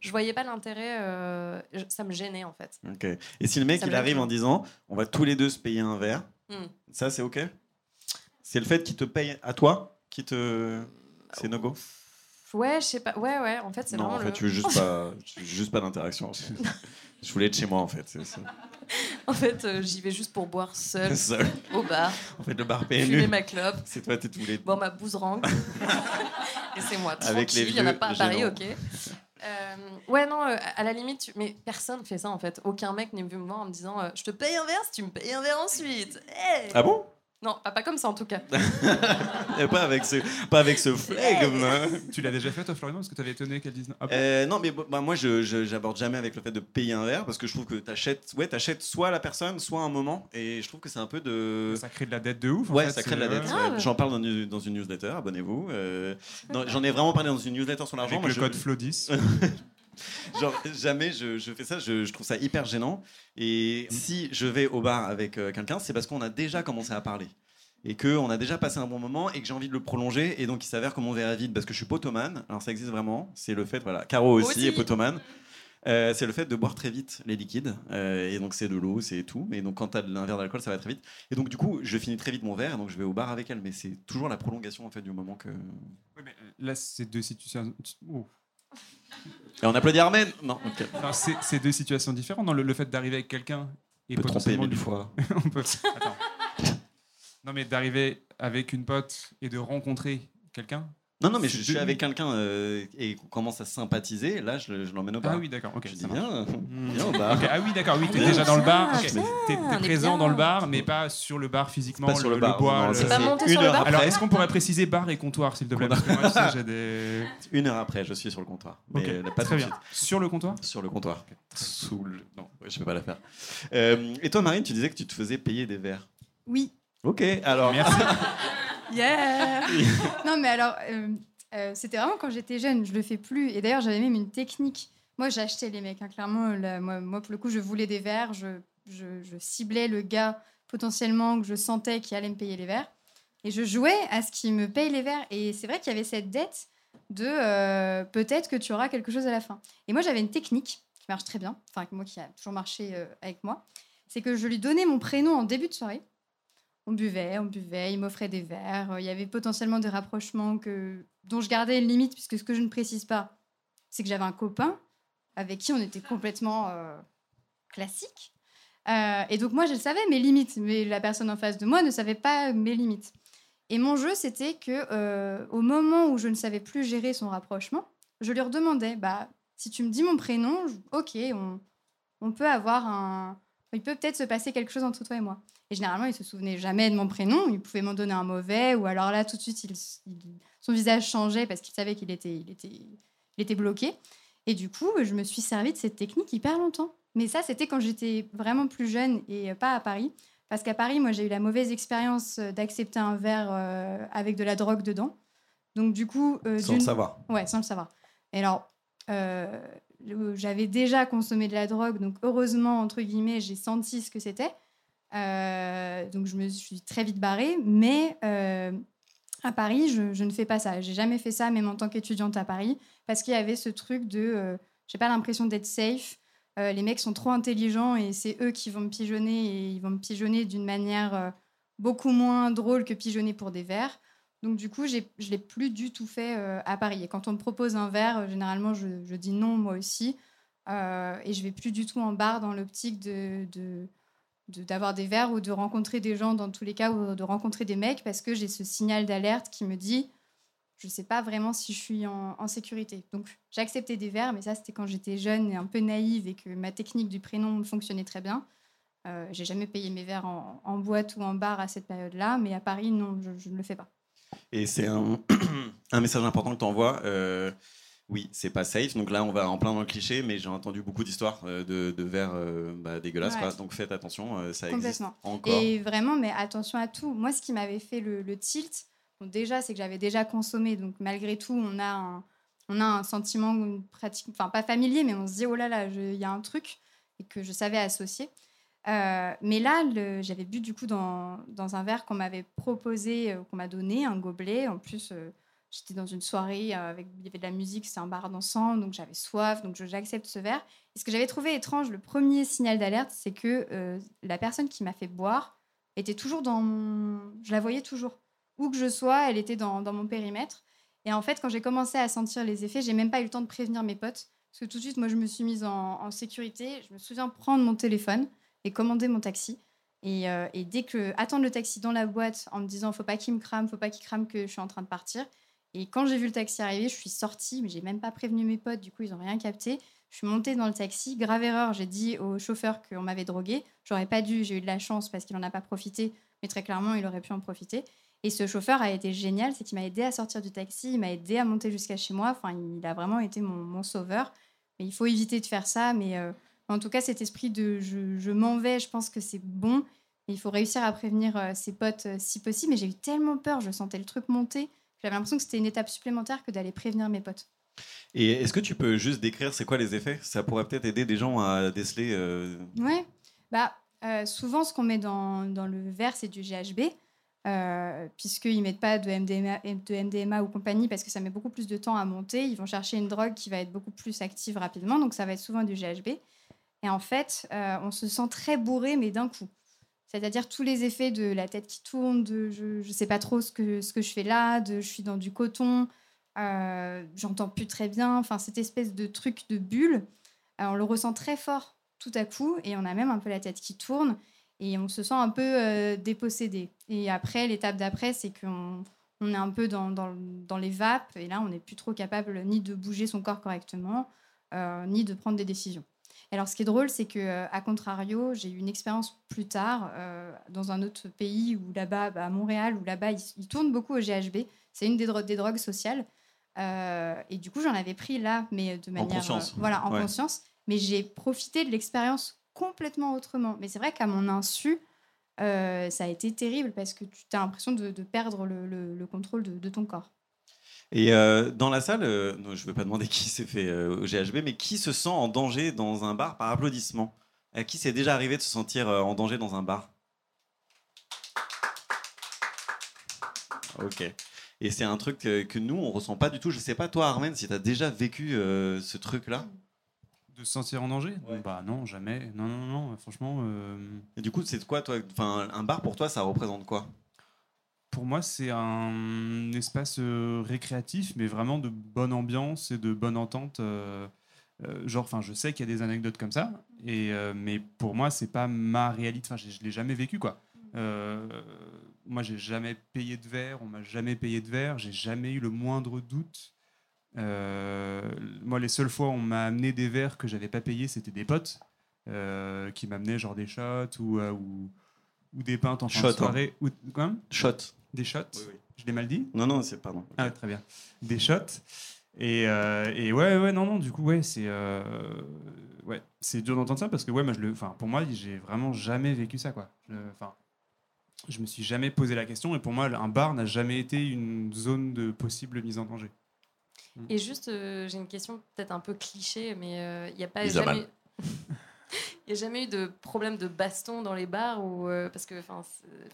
je voyais pas l'intérêt. euh, ça me gênait en fait. Ok. Et si le mec, Ça il arrive en disant on va tous les deux se payer un verre, Hmm. ça, c'est ok? C'est le fait qu'il te paye à toi qui te. C'est no go? Ouais, je sais pas. Ouais, ouais. En fait, c'est Non, vraiment en fait, le. tu veux juste pas, tu veux juste pas d'interaction. Je voulais être chez moi, en fait. c'est ça. En fait, euh, j'y vais juste pour boire seul Seul. au bar, En fait, le bar fumer PMU, ma clope, c'est toi, t'es tous les. boire ma bouserangue. Et c'est moi. Avec les Tranquille, il y en a vieux pas à Paris, gênants. ok. Euh, ouais, non, euh, à la limite, tu- mais personne fait ça en fait. Aucun mec n'est venu me voir en me disant euh, Je te paye un verre si tu me payes un verre ensuite. Hey Ah bon? Non, pas, pas comme ça en tout cas. Et pas avec ce, pas avec ce flegme. hein. Tu l'as déjà fait, toi, Florian Parce que t'avais étonné qu'elle dise non. Ah, Euh, non, mais bah, moi, je je- j'aborde jamais avec le fait de payer un verre parce que je trouve que t'achètes, ouais, t'achètes soit la personne, soit un moment, et je trouve que c'est un peu de. Ça crée de la dette de ouf. en Ouais, fait, ça crée de la c'est- dette. ouais. Ah, ouais. ouais. J'en parle dans, une- dans une newsletter, abonnez-vous. Euh, non, J'en ai vraiment parlé dans une newsletter sur l'argent. Avec Moi, le je- code FLO10. Genre, jamais je, je fais ça, je, je trouve ça hyper gênant. Et si je vais au bar avec euh, quelqu'un, c'est parce qu'on a déjà commencé à parler. Et qu'on a déjà passé un bon moment et que j'ai envie de le prolonger. Et donc, il s'avère que mon verre est vide parce que je suis potomane. Alors, ça existe vraiment. C'est le fait, voilà. Caro aussi, Aussi. est potomane. Euh, c'est le fait de boire très vite les liquides. Euh, et donc, c'est de l'eau, c'est tout. Mais donc, quand tu as un verre d'alcool, ça va très vite. Et donc, du coup, je finis très vite mon verre. Et donc, je vais au bar avec elle. Mais c'est toujours la prolongation, en fait, du moment que. Oui, mais là, c'est deux situations. oh. Et on applaudit Armen Non, ok. Non, c'est c'est deux situations différentes. Non, le, le fait d'arriver avec quelqu'un et On peut tromper mille fois. on peut. Attends. Non, mais d'arriver avec une pote et de rencontrer quelqu'un. Non, non, mais je, suis avec quelqu'un euh, et qu'on commence à sympathiser. Là, je, le- je l'emmène au bar. Ah oui, d'accord. Ok. je dis viens, Hmm. au bar. Ah oui, d'accord. Oui, t'es Ah, déjà dans le bar. bien, Ok. bien, T'es on est présent bien. dans le bar, mais pas sur le bar physiquement. Pas sur le bar, bois. non, le- pas monté une sur le bar Alors, est-ce qu'on pourrait préciser bar et comptoir, s'il te plaît? Parce que moi, tu sais, j'ai des. Une heure après, je suis sur le comptoir. Mais pas Très bien. suite. Sur le comptoir? Sur le comptoir. Sous le... Non, ouais, je peux pas la faire. Euh, et toi, Marine, tu disais que tu te faisais payer des verres. Oui. Ok, alors. Merci. Yeah Non, mais alors, euh, euh, c'était vraiment quand j'étais jeune, je le fais plus. Et d'ailleurs, j'avais même une technique. Moi, j'achetais les mecs, hein, clairement. moi, pour le coup, je voulais des verres. Je, ciblais le gars potentiellement que je sentais qui allait me payer les verres. Et je jouais à ce qu'il me paye les verres. Et c'est vrai qu'il y avait cette dette de euh, peut-être que tu auras quelque chose à la fin. Et moi, j'avais une technique qui marche très bien, enfin, moi qui a toujours marché avec moi. C'est que je lui donnais mon prénom en début de soirée. On buvait, on buvait, il m'offrait des verres. euh, Il y avait potentiellement des rapprochements que, dont je gardais une limite, puisque ce que je ne précise pas, c'est que j'avais un copain avec qui on était complètement euh, classique. Euh, et donc moi, je savais mes limites, mais la personne en face de moi ne savait pas mes limites. Et mon jeu, c'était que euh, au moment où je ne savais plus gérer son rapprochement, je lui redemandais, bah, si tu me dis mon prénom, je- ok, on, on peut avoir un... Il peut peut-être se passer quelque chose entre toi et moi. Et généralement, il se souvenait jamais de mon prénom. Il pouvait m'en donner un mauvais, ou alors là, tout de suite, il, il- son visage changeait parce qu'il savait qu'il était, il était, il était bloqué. Et du coup, je me suis servi de cette technique hyper longtemps. Mais ça, c'était quand j'étais vraiment plus jeune et pas à Paris. Parce qu'à Paris, moi, j'ai eu la mauvaise expérience euh, d'accepter un verre euh, avec de la drogue dedans. Donc, du coup. euh, Sans le savoir. Ouais, sans le savoir. Et alors, euh, j'avais déjà consommé de la drogue, donc heureusement, entre guillemets, j'ai senti ce que c'était. Euh, donc je me suis très vite barrée, mais euh, à Paris, je, ne fais pas ça. J'ai jamais fait ça, même en tant qu'étudiante à Paris, parce qu'il y avait ce truc de, euh, j'ai pas l'impression d'être safe. Euh, les mecs sont trop intelligents et c'est eux qui vont me pigeonner et ils vont me pigeonner d'une manière beaucoup moins drôle que pigeonner pour des verres. Donc du coup, je l'ai plus du tout fait euh, à Paris. Et quand on me propose un verre, euh, généralement, je, dis non moi aussi. Euh, et je vais plus du tout en bar dans l'optique de, d'avoir des verres ou de rencontrer des gens dans tous les cas ou de rencontrer des mecs parce que j'ai ce signal d'alerte qui me dit je sais pas vraiment si je suis en, sécurité. Donc j'ai accepté des verres, mais ça c'était quand j'étais jeune et un peu naïve et que ma technique du prénom fonctionnait très bien. Euh, j'ai jamais payé mes verres en, boîte ou en bar à cette période-là, mais à Paris, non, je ne le fais pas. Et c'est un, un message important que tu envoies. oui, c'est pas safe. Donc là, on va en plein dans le cliché, mais j'ai entendu beaucoup d'histoires euh, de, de verres euh, bah, dégueulasses. Ouais. quoi. Donc faites attention, euh, ça existe encore. Et vraiment, mais attention à tout. Moi, ce qui m'avait fait le, le tilt, bon, déjà, c'est que j'avais déjà consommé. Donc, malgré tout, on a un, on a un sentiment, pratique, enfin, pas familier, mais on se dit, oh là là, il y a un truc et que je savais associer. Euh, mais là, j'avais bu du coup dans, un verre qu'on m'avait proposé, euh, qu'on m'a donné, un gobelet. En plus, euh, j'étais dans une soirée avec il y avait de la musique, c'était un bar dansant, donc j'avais soif, donc j'accepte ce verre. Et ce que j'avais trouvé étrange, le premier signal d'alerte, c'est que la personne qui m'a fait boire était toujours dans mon... Je la voyais toujours. Où que je sois, elle était dans, mon périmètre. Et en fait, quand j'ai commencé à sentir les effets, j'ai même pas eu le temps de prévenir mes potes. Parce que tout de suite, moi, je me suis mise en sécurité. Je me souviens prendre mon téléphone et commander mon taxi. Et, euh, et dès que attendre le taxi dans la boîte en me disant faut pas qu'il me crame, faut pas qu'il crame que je suis en train de partir. Et quand j'ai vu le taxi arriver, je suis sortie, mais j'ai même pas prévenu mes potes, du coup ils ont rien capté. Je suis montée dans le taxi, grave erreur, j'ai dit au chauffeur qu'on m'avait drogué. J'aurais pas dû, j'ai eu de la chance parce qu'il en a pas profité, mais très clairement il aurait pu en profiter. Et ce chauffeur a été génial, c'est qu'il m'a aidé à sortir du taxi, il m'a aidé à monter jusqu'à chez moi. Enfin, il a vraiment été mon, mon sauveur. Mais il faut éviter de faire ça. Mais euh, en tout cas, cet esprit de je, je m'en vais, je pense que c'est bon. Et il faut réussir à prévenir euh, ses potes euh, si possible. Mais j'ai eu tellement peur, je sentais le truc monter. J'avais l'impression que c'était une étape supplémentaire que d'aller prévenir mes potes. Et est-ce que tu peux juste décrire c'est quoi les effets? Ça pourrait peut-être aider des gens à déceler. euh, Ouais. Bah, euh, souvent, ce qu'on met dans, dans le verre, c'est du GHB, euh, puisqu'ils ne mettent pas de MDMA, de MDMA ou compagnie, parce que ça met beaucoup plus de temps à monter. Ils vont chercher une drogue qui va être beaucoup plus active rapidement, donc ça va être souvent du GHB. Et en fait, euh, on se sent très bourré, mais d'un coup. C'est-à-dire tous les effets de la tête qui tourne, de je ne sais pas trop ce que, je fais là, de je suis dans du coton, euh, j'entends plus très bien, enfin cette espèce de truc de bulle, euh, on le ressent très fort tout à coup et on a même un peu la tête qui tourne et on se sent un peu euh, dépossédé. Et après, l'étape d'après, c'est qu'on on est un peu dans, dans, les vapes et là, on n'est plus trop capable ni de bouger son corps correctement, ni de prendre des décisions. Alors, ce qui est drôle, c'est que, euh, à contrario, j'ai eu une expérience plus tard euh, dans un autre pays où là-bas, bah, à Montréal, où là-bas, ils, ils tournent beaucoup au GHB. C'est une des, dro- des drogues sociales. Euh, et du coup, j'en avais pris là, mais de manière. conscience. euh, voilà, en Ouais. conscience. Mais j'ai profité de l'expérience complètement autrement. Mais c'est vrai qu'à mon insu, ça a été terrible parce que tu as l'impression de, de perdre le, le- le contrôle de, de ton corps. Et euh, dans la salle, euh, non, je ne vais pas demander qui s'est fait euh, au GHB, mais qui se sent en danger dans un bar par applaudissement? À qui c'est déjà arrivé de se sentir euh, en danger dans un bar? Ok. Et c'est un truc euh, que nous, on ressent pas du tout. Je sais pas, toi, Armen, si tu as déjà vécu euh, ce truc-là? De se sentir en danger? Ouais. Bah non, jamais. Non, non, non, franchement. euh, Et du coup, c'est quoi, toi? Enfin, un bar pour toi, ça représente quoi? Pour moi, c'est un espace euh, récréatif, mais vraiment de bonne ambiance et de bonne entente. euh, euh, genre, enfin, je sais qu'il y a des anecdotes comme ça, et, mais pour moi, c'est pas ma réalité. Enfin, je je l'ai jamais vécu, quoi. Moi, j'ai jamais payé de verre, on m'a jamais payé de verre, j'ai jamais eu le moindre doute. Moi, les seules fois où on m'a amené des verres que j'avais pas payés, c'était des potes qui m'amenaient genre des shots ou, ou, ou des pintes en fin hein. soirée. Ou, quoi Shot. Des shots. Oui, oui. Je l'ai mal dit? Non, non, c'est pardon. Ah, très bien. Des shots. Et, euh, et ouais, ouais, non, non, du coup, ouais, c'est euh, ouais, c'est dur d'entendre ça parce que, ouais, moi, je le, enfin, pour moi, j'ai vraiment jamais vécu ça, quoi. Je- Enfin, je me suis jamais posé la question et pour moi, un bar n'a jamais été une zone de possible mise en danger. Et juste, euh, j'ai une question peut-être un peu cliché, mais il n'y a pas jamais... Il n'y a jamais eu de problème de baston dans les bars ou euh, parce que enfin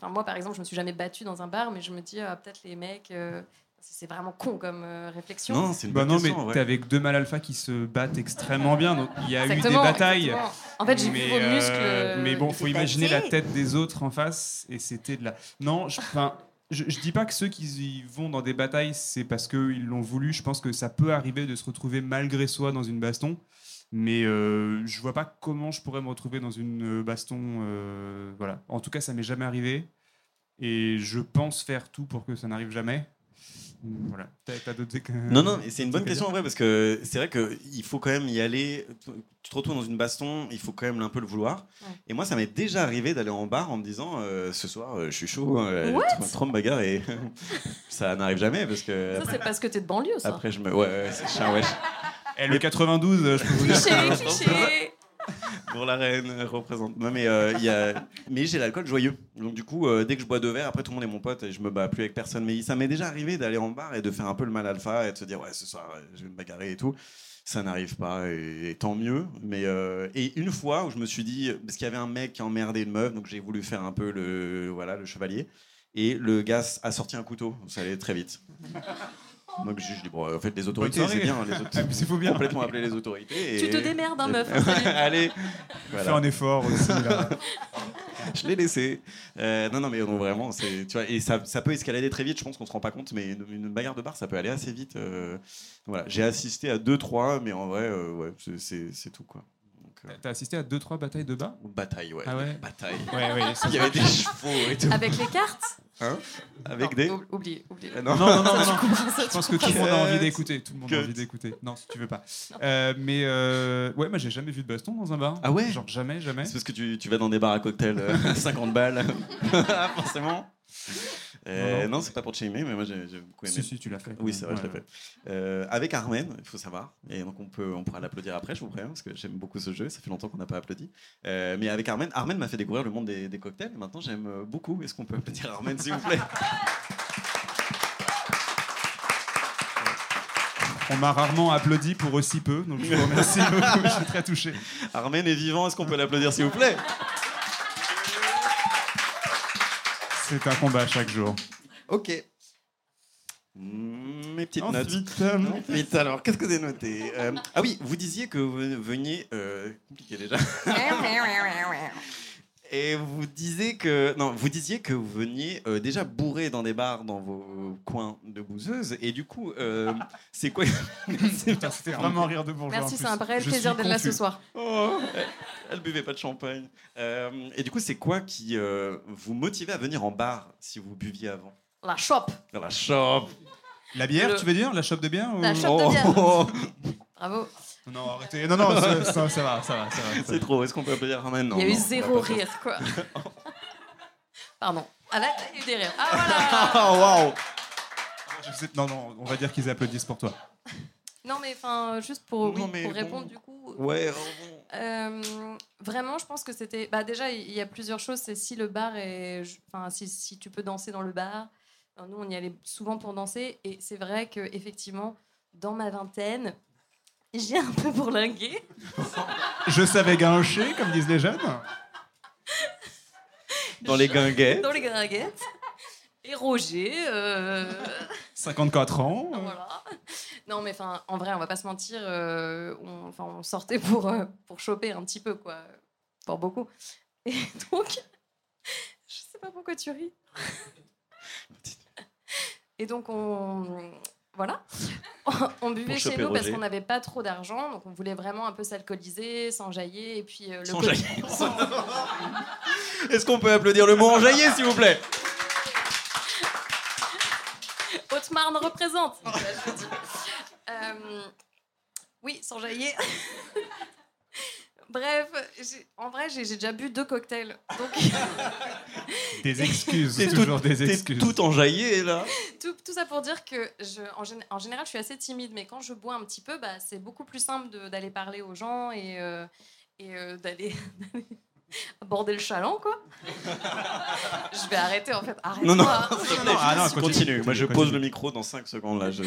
moi par exemple je me suis jamais battue dans un bar mais je me dis ah, peut-être les mecs euh, c'est vraiment con comme euh, réflexion. Non, c'est une Bah bonne non, mais question. t'es avec deux mâles alpha qui se battent extrêmement bien, donc il y a eu des batailles. exactement. En fait j'ai vu vos muscles. euh, mais bon, faut imaginer la tête des autres en face, et c'était de la. Non, je, enfin, je, je dis pas que ceux qui y vont dans des batailles, c'est parce qu'ils l'ont voulu. Je pense que ça peut arriver de se retrouver malgré soi dans une baston. Mais euh, je vois pas comment je pourrais me retrouver dans une euh, baston. euh, voilà. En tout cas, ça m'est jamais arrivé. Et je pense faire tout pour que ça n'arrive jamais. Voilà. T'as t'as d'autres. Non, non, et c'est une bonne question en vrai parce que c'est vrai qu'il faut quand même y aller. Tu te retrouves dans une baston, il faut quand même un peu le vouloir. Ouais. Et moi, ça m'est déjà arrivé d'aller en bar en me disant euh, ce soir, euh, je suis chaud, euh, What? trop, trop me bagarre et ça n'arrive jamais parce que Ça c'est parce que t'es de banlieue ça. après je me. Ouais, ouais, c'est chiant, ouais. Eh, le 92, euh, je peux vous dire. Cliché, cliché. Pour la reine euh, représente. Non, mais euh, il y a... mais j'ai l'alcool joyeux. Donc, du coup, euh, dès que je bois deux verres, après tout le monde est mon pote et je me bats plus avec personne. Mais ça m'est déjà arrivé d'aller en bar et de faire un peu le mal alpha et de se dire, ouais, ce soir, je vais me bagarrer et tout. Ça n'arrive pas et, et tant mieux. Mais euh, et une fois où je me suis dit, parce qu'il y avait un mec qui emmerdait une meuf, donc j'ai voulu faire un peu le, voilà, le chevalier. Et le gars a sorti un couteau. Ça allait très vite. Donc je, je dis, bon, en fait, les autorités, c'est bien. Les autres, Ah, c'est faut bien. complètement appeler les autorités. Et... Tu te démerdes hein, meuf. Allez. Voilà. un effort aussi. Là. Je l'ai laissé. Euh, non, non, mais non, vraiment, c'est, tu vois, et ça, ça peut escalader très vite. Je pense qu'on se rend pas compte, mais une, une bagarre de bar, ça peut aller assez vite. euh, voilà, j'ai assisté à deux, trois, mais en vrai, euh, ouais, c'est, c'est, c'est tout quoi. Euh, T'as assisté à 2-3 batailles de bas? Bataille, ouais. Ah ouais? Bataille. Ouais, ouais. Il y avait des chevaux et tout. Avec les cartes? Hein? Avec Non, des. oub- Oublie, oublie. Ah, non. Non, non, non, non, Je pense que tout le monde a envie d'écouter. Tout le monde a envie d'écouter. Non, si tu veux pas. Euh, mais euh, ouais, moi j'ai jamais vu de baston dans un bar. Ah ouais? Genre jamais, jamais. C'est parce que tu, tu vas dans des bars à cocktail euh, 50 balles. Forcément. Euh, Non, non, c'est pas pour te shamer, mais moi j'ai, beaucoup aimé. Si, si, tu l'as fait. Oui, c'est vrai, je l'ai Ouais, fait. Euh, avec Armen, il faut savoir. Et donc, on, peut, on pourra l'applaudir après, je vous préviens, parce que j'aime beaucoup ce jeu. Ça fait longtemps qu'on n'a pas applaudi. Euh, mais avec Armen, Armen m'a fait découvrir le monde des, des cocktails. Et maintenant, j'aime beaucoup. Est-ce qu'on peut applaudir Armen, s'il vous plaît? On m'a rarement applaudi pour aussi peu, donc je vous remercie beaucoup, je suis très touché. Armen est vivant, est-ce qu'on peut l'applaudir s'il vous plaît? C'est un combat chaque jour. Ok. Mm, Mes petites notes. Ensuite, euh, Vite alors, qu'est-ce que j'ai noté Euh, Ah oui, vous disiez que vous veniez. euh, compliqué déjà. Et vous disiez que non, vous disiez que vous veniez euh, déjà bourré dans des bars dans vos coins de bouseuses. Et du coup, euh, c'est quoi C'était vraiment rire de bourgeois. Merci, c'est un vrai Je plaisir d'être là ce soir. Oh, elle, elle buvait pas de champagne. Euh, et du coup, c'est quoi qui euh, vous motivait à venir en bar si vous buviez avant? La shop. Dans la shop. La bière, Le- tu veux dire? La chope de bière ou- La chope de bière. Oh, Bravo. Non, arrêtez. Non, non, ça, ça, ça va, ça va, ça va. c'est trop. Est-ce qu'on peut applaudir Non. il y a eu zéro rire, quoi. Pardon. Ah là, il y a eu des rires. Ah voilà Oh, waouh Je sais- Non, non, on va dire qu'ils applaudissent pour toi. Non, mais enfin, juste pour, oui, bon. répondre, du coup. Ouais. bon. Euh, vraiment, je pense que c'était. Bah, déjà, il y a plusieurs choses. C'est si le bar est. Enfin, si, si tu peux danser dans le bar. Nous, on y allait souvent pour danser. Et c'est vrai que effectivement, dans ma vingtaine, j'ai un peu bourlingué. Je savais grincher, comme disent les jeunes. Dans les guinguets. Dans les gringuettes. Et Roger. euh, 54 ans. voilà. Non, mais enfin, en vrai, on va pas se mentir. euh, on sortait pour, euh, pour choper un petit peu, quoi. Pour beaucoup. Et donc, je sais pas pourquoi tu ris. Et donc, on. Voilà. On buvait chez nous parce qu'on n'avait pas trop d'argent. Donc, on voulait vraiment un peu s'alcooliser, s'enjailler. Et puis, euh, le Sans. Est-ce qu'on peut applaudir le mot enjaillé, s'il vous plaît? Haute-Marne représente. Euh, oui, sans jaillir. Bref, en vrai, j'ai déjà bu deux cocktails. Donc, Des excuses, toujours tout- des T'es excuses. tout enjaillé, là. tout, tout ça pour dire que, je, en, gén- en général, je suis assez timide, mais quand je bois un petit peu, bah, c'est beaucoup plus simple d'aller parler aux gens et, euh, et euh, d'aller aborder le chaland, quoi. je vais arrêter, en fait. Non, non, te non, ah non, continue. continue, Moi, je continue, pose continue. le micro dans 5 secondes, là. Je...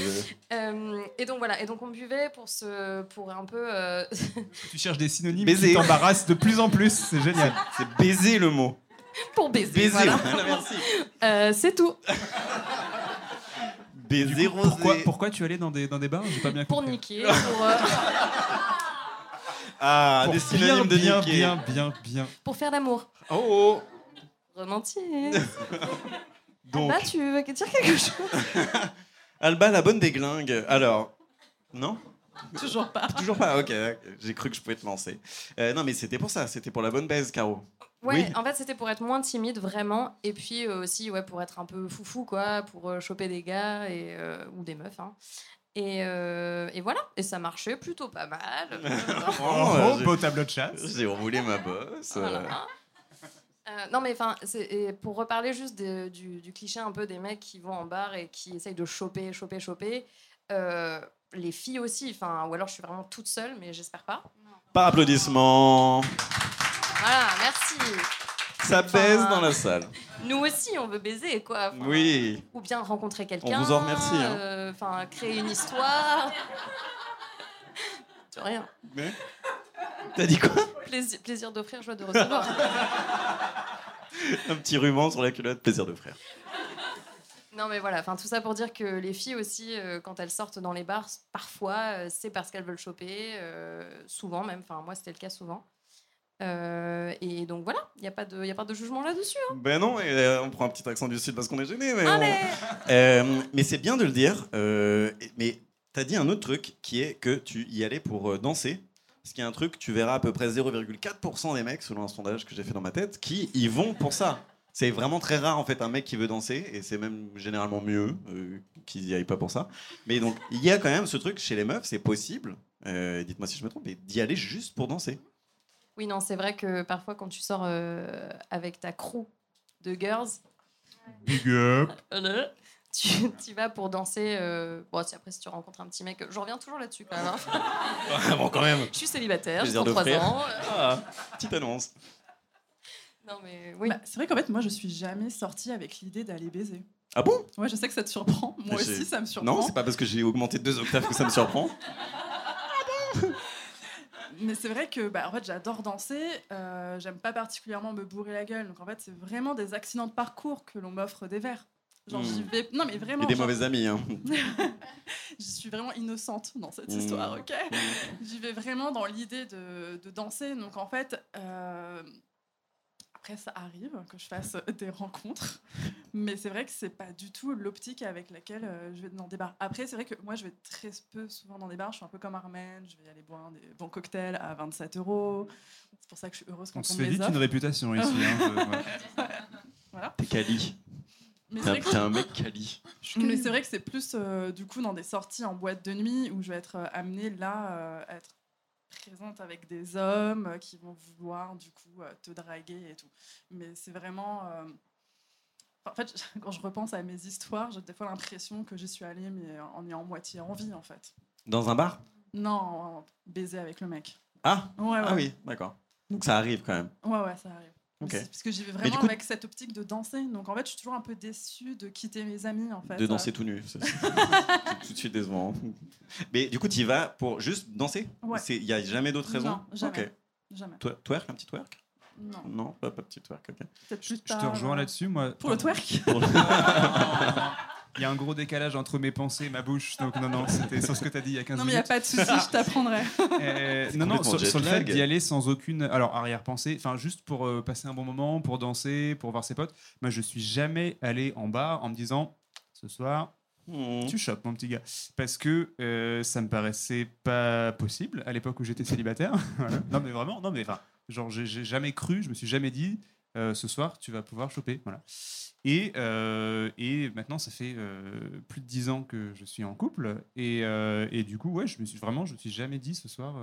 Euh, et donc voilà, et donc on buvait pour se, pour un peu. euh, Tu cherches des synonymes Baiser. qui t'embarrassent de plus en plus, c'est génial. C'est baiser le mot. pour baiser. Baiser, voilà. voilà, merci. Euh, c'est tout. Baiser rosé. Pourquoi, pourquoi tu allais dans des, dans des bars? J'ai pas bien Pour niquer, pour, euh, Ah, Pour des bien, synonymes de bien, niquer. bien, bien, bien. pour faire l'amour. Oh, oh. Romantique. Donc, Bah, tu veux dire quelque chose? Alba, la bonne déglingue. Alors, non? Toujours pas. Toujours pas, ok. J'ai cru que je pouvais te lancer. Euh, non, mais c'était pour ça, c'était pour la bonne baise, Caro. Ouais, Oui. en fait, c'était pour être moins timide, vraiment. Et puis euh, aussi, ouais, pour être un peu foufou, quoi, pour euh, choper des gars et, euh, ou des meufs. hein. Et, euh, et voilà, et ça marchait plutôt pas mal. Oh, j'ai- beau tableau de chasse. J'ai roulé ma bosse. Voilà. Euh, non, mais enfin, pour reparler juste de- du, du cliché un peu des mecs qui vont en bar et qui essayent de choper, choper, choper, euh, les filles aussi, enfin, ou alors je suis vraiment toute seule, mais j'espère pas. Par applaudissement. Voilà, merci. Ça baise dans la salle. Nous aussi, on veut baiser, quoi. Enfin, Oui. Ou bien rencontrer quelqu'un. vous en remercie, hein. euh, Enfin, créer une histoire. De rien. Mais T'as dit quoi? Plaisir, plaisir d'offrir, joie de recevoir. Un petit ruban sur la culotte, plaisir de frère. Non, mais voilà, enfin tout ça pour dire que les filles aussi, euh, quand elles sortent dans les bars, parfois euh, c'est parce qu'elles veulent choper, euh, souvent même. Enfin, moi c'était le cas souvent. Euh, et donc voilà, il n'y a, pas de- y a pas de jugement là-dessus. hein. Ben non, et, euh, on prend un petit accent du sud parce qu'on est gêné. Mais, on- Euh, mais c'est bien de le dire. mais t'as dit un autre truc qui est que tu y allais pour danser. Ce qui est un truc, tu verras à peu près 0,4% des mecs, selon un sondage que j'ai fait dans ma tête, qui y vont pour ça. C'est vraiment très rare en fait un mec qui veut danser et c'est même généralement mieux qu'ils n'y aillent pas pour ça. Mais donc il y a quand même ce truc chez les meufs, c'est possible. Dites-moi si je me trompe, mais d'y aller juste pour danser. Oui, non, c'est vrai que parfois quand tu sors euh, avec ta crew de girls, Big up. tu, tu vas pour danser. euh, bon, si après si tu rencontres un petit mec, je reviens toujours là-dessus quand même. hein. Ah bon, quand même. Je suis célibataire, j'ai Plaisir 33 d'offrir. ans. Ah, petite annonce. Non mais oui. Bah, c'est vrai qu'en fait, moi, je suis jamais sortie avec l'idée d'aller baiser. Ah bon? Ouais, je sais que ça te surprend. Moi j'ai- aussi, ça me surprend. Non, c'est pas parce que j'ai augmenté deux octaves que ça me surprend. Mais c'est vrai que bah, en fait, j'adore danser. euh, J'aime pas particulièrement me bourrer la gueule. Donc en fait, c'est vraiment des accidents de parcours que l'on m'offre des verres. Genre, Hmm. j'y vais. Non, mais vraiment. Et des genre, mauvais amis. Hein. Je suis vraiment innocente dans cette Hmm. histoire, ok? J'y vais vraiment dans l'idée de, de danser. Donc en fait, euh, après ça arrive que je fasse des rencontres, mais c'est vrai que c'est pas du tout l'optique avec laquelle euh, je vais dans des bars. Après, c'est vrai que moi je vais très peu souvent dans des bars. Je suis un peu comme Armen, je vais aller boire des bons cocktails à 27 euros. C'est pour ça que je suis heureuse quand On on, se fait vite une réputation ici. hein, je- ouais. T'es Cali. Mais c'est T'es un, vrai que t'es un mec Cali. Mais c'est vrai que c'est plus euh, du coup dans des sorties en boîte de nuit où je vais être euh, amenée là euh, à être présente avec des hommes euh, qui vont vouloir du coup euh, te draguer et tout. Mais c'est vraiment. euh, enfin, En fait, quand je repense à mes histoires, j'ai des fois l'impression que j'y suis allée, mais en ayant moitié envie en fait. Dans un bar? Non, baiser avec le mec. Ah? Ouais, ouais. Ah oui, d'accord. Donc ça arrive quand même. Ouais, ouais, ça arrive. Parce que j'y vais vraiment coup- avec cette optique de danser. Donc en fait, je suis toujours un peu déçue de quitter mes amis en fait. De danser tout nu. C'est tout de suite décevant. Mais du coup, tu y vas pour juste danser? Ouais. Il n'y a jamais d'autre raison Non, jamais. Jamais. Twer- Twerk, un petit twerk? Non. Non, pas, pas petit twerk, ok. Peut-être plus Je te rejoins euh, là-dessus, moi. Pour le twerk Il y a un gros décalage entre mes pensées et ma bouche, donc non, non, c'était sur ce que tu as dit il y a 15 Non, mais il n'y a minutes. pas de souci, je t'apprendrai. Euh, non, non, sur, le fait d'y aller sans aucune alors arrière-pensée, enfin juste pour euh, passer un bon moment, pour danser, pour voir ses potes. Moi, je suis jamais allé en bar en me disant ce soir, Hmm. tu chopes mon petit gars, parce que euh, ça me paraissait pas possible à l'époque où j'étais célibataire. Non, mais vraiment, non, mais enfin, genre j'ai j'ai jamais cru, je me suis jamais dit euh, ce soir tu vas pouvoir choper, voilà. Et, euh, et maintenant, ça fait euh, plus de 10 ans que je suis en couple. Et, et du coup, ouais, je me suis vraiment, je me suis jamais dit ce soir,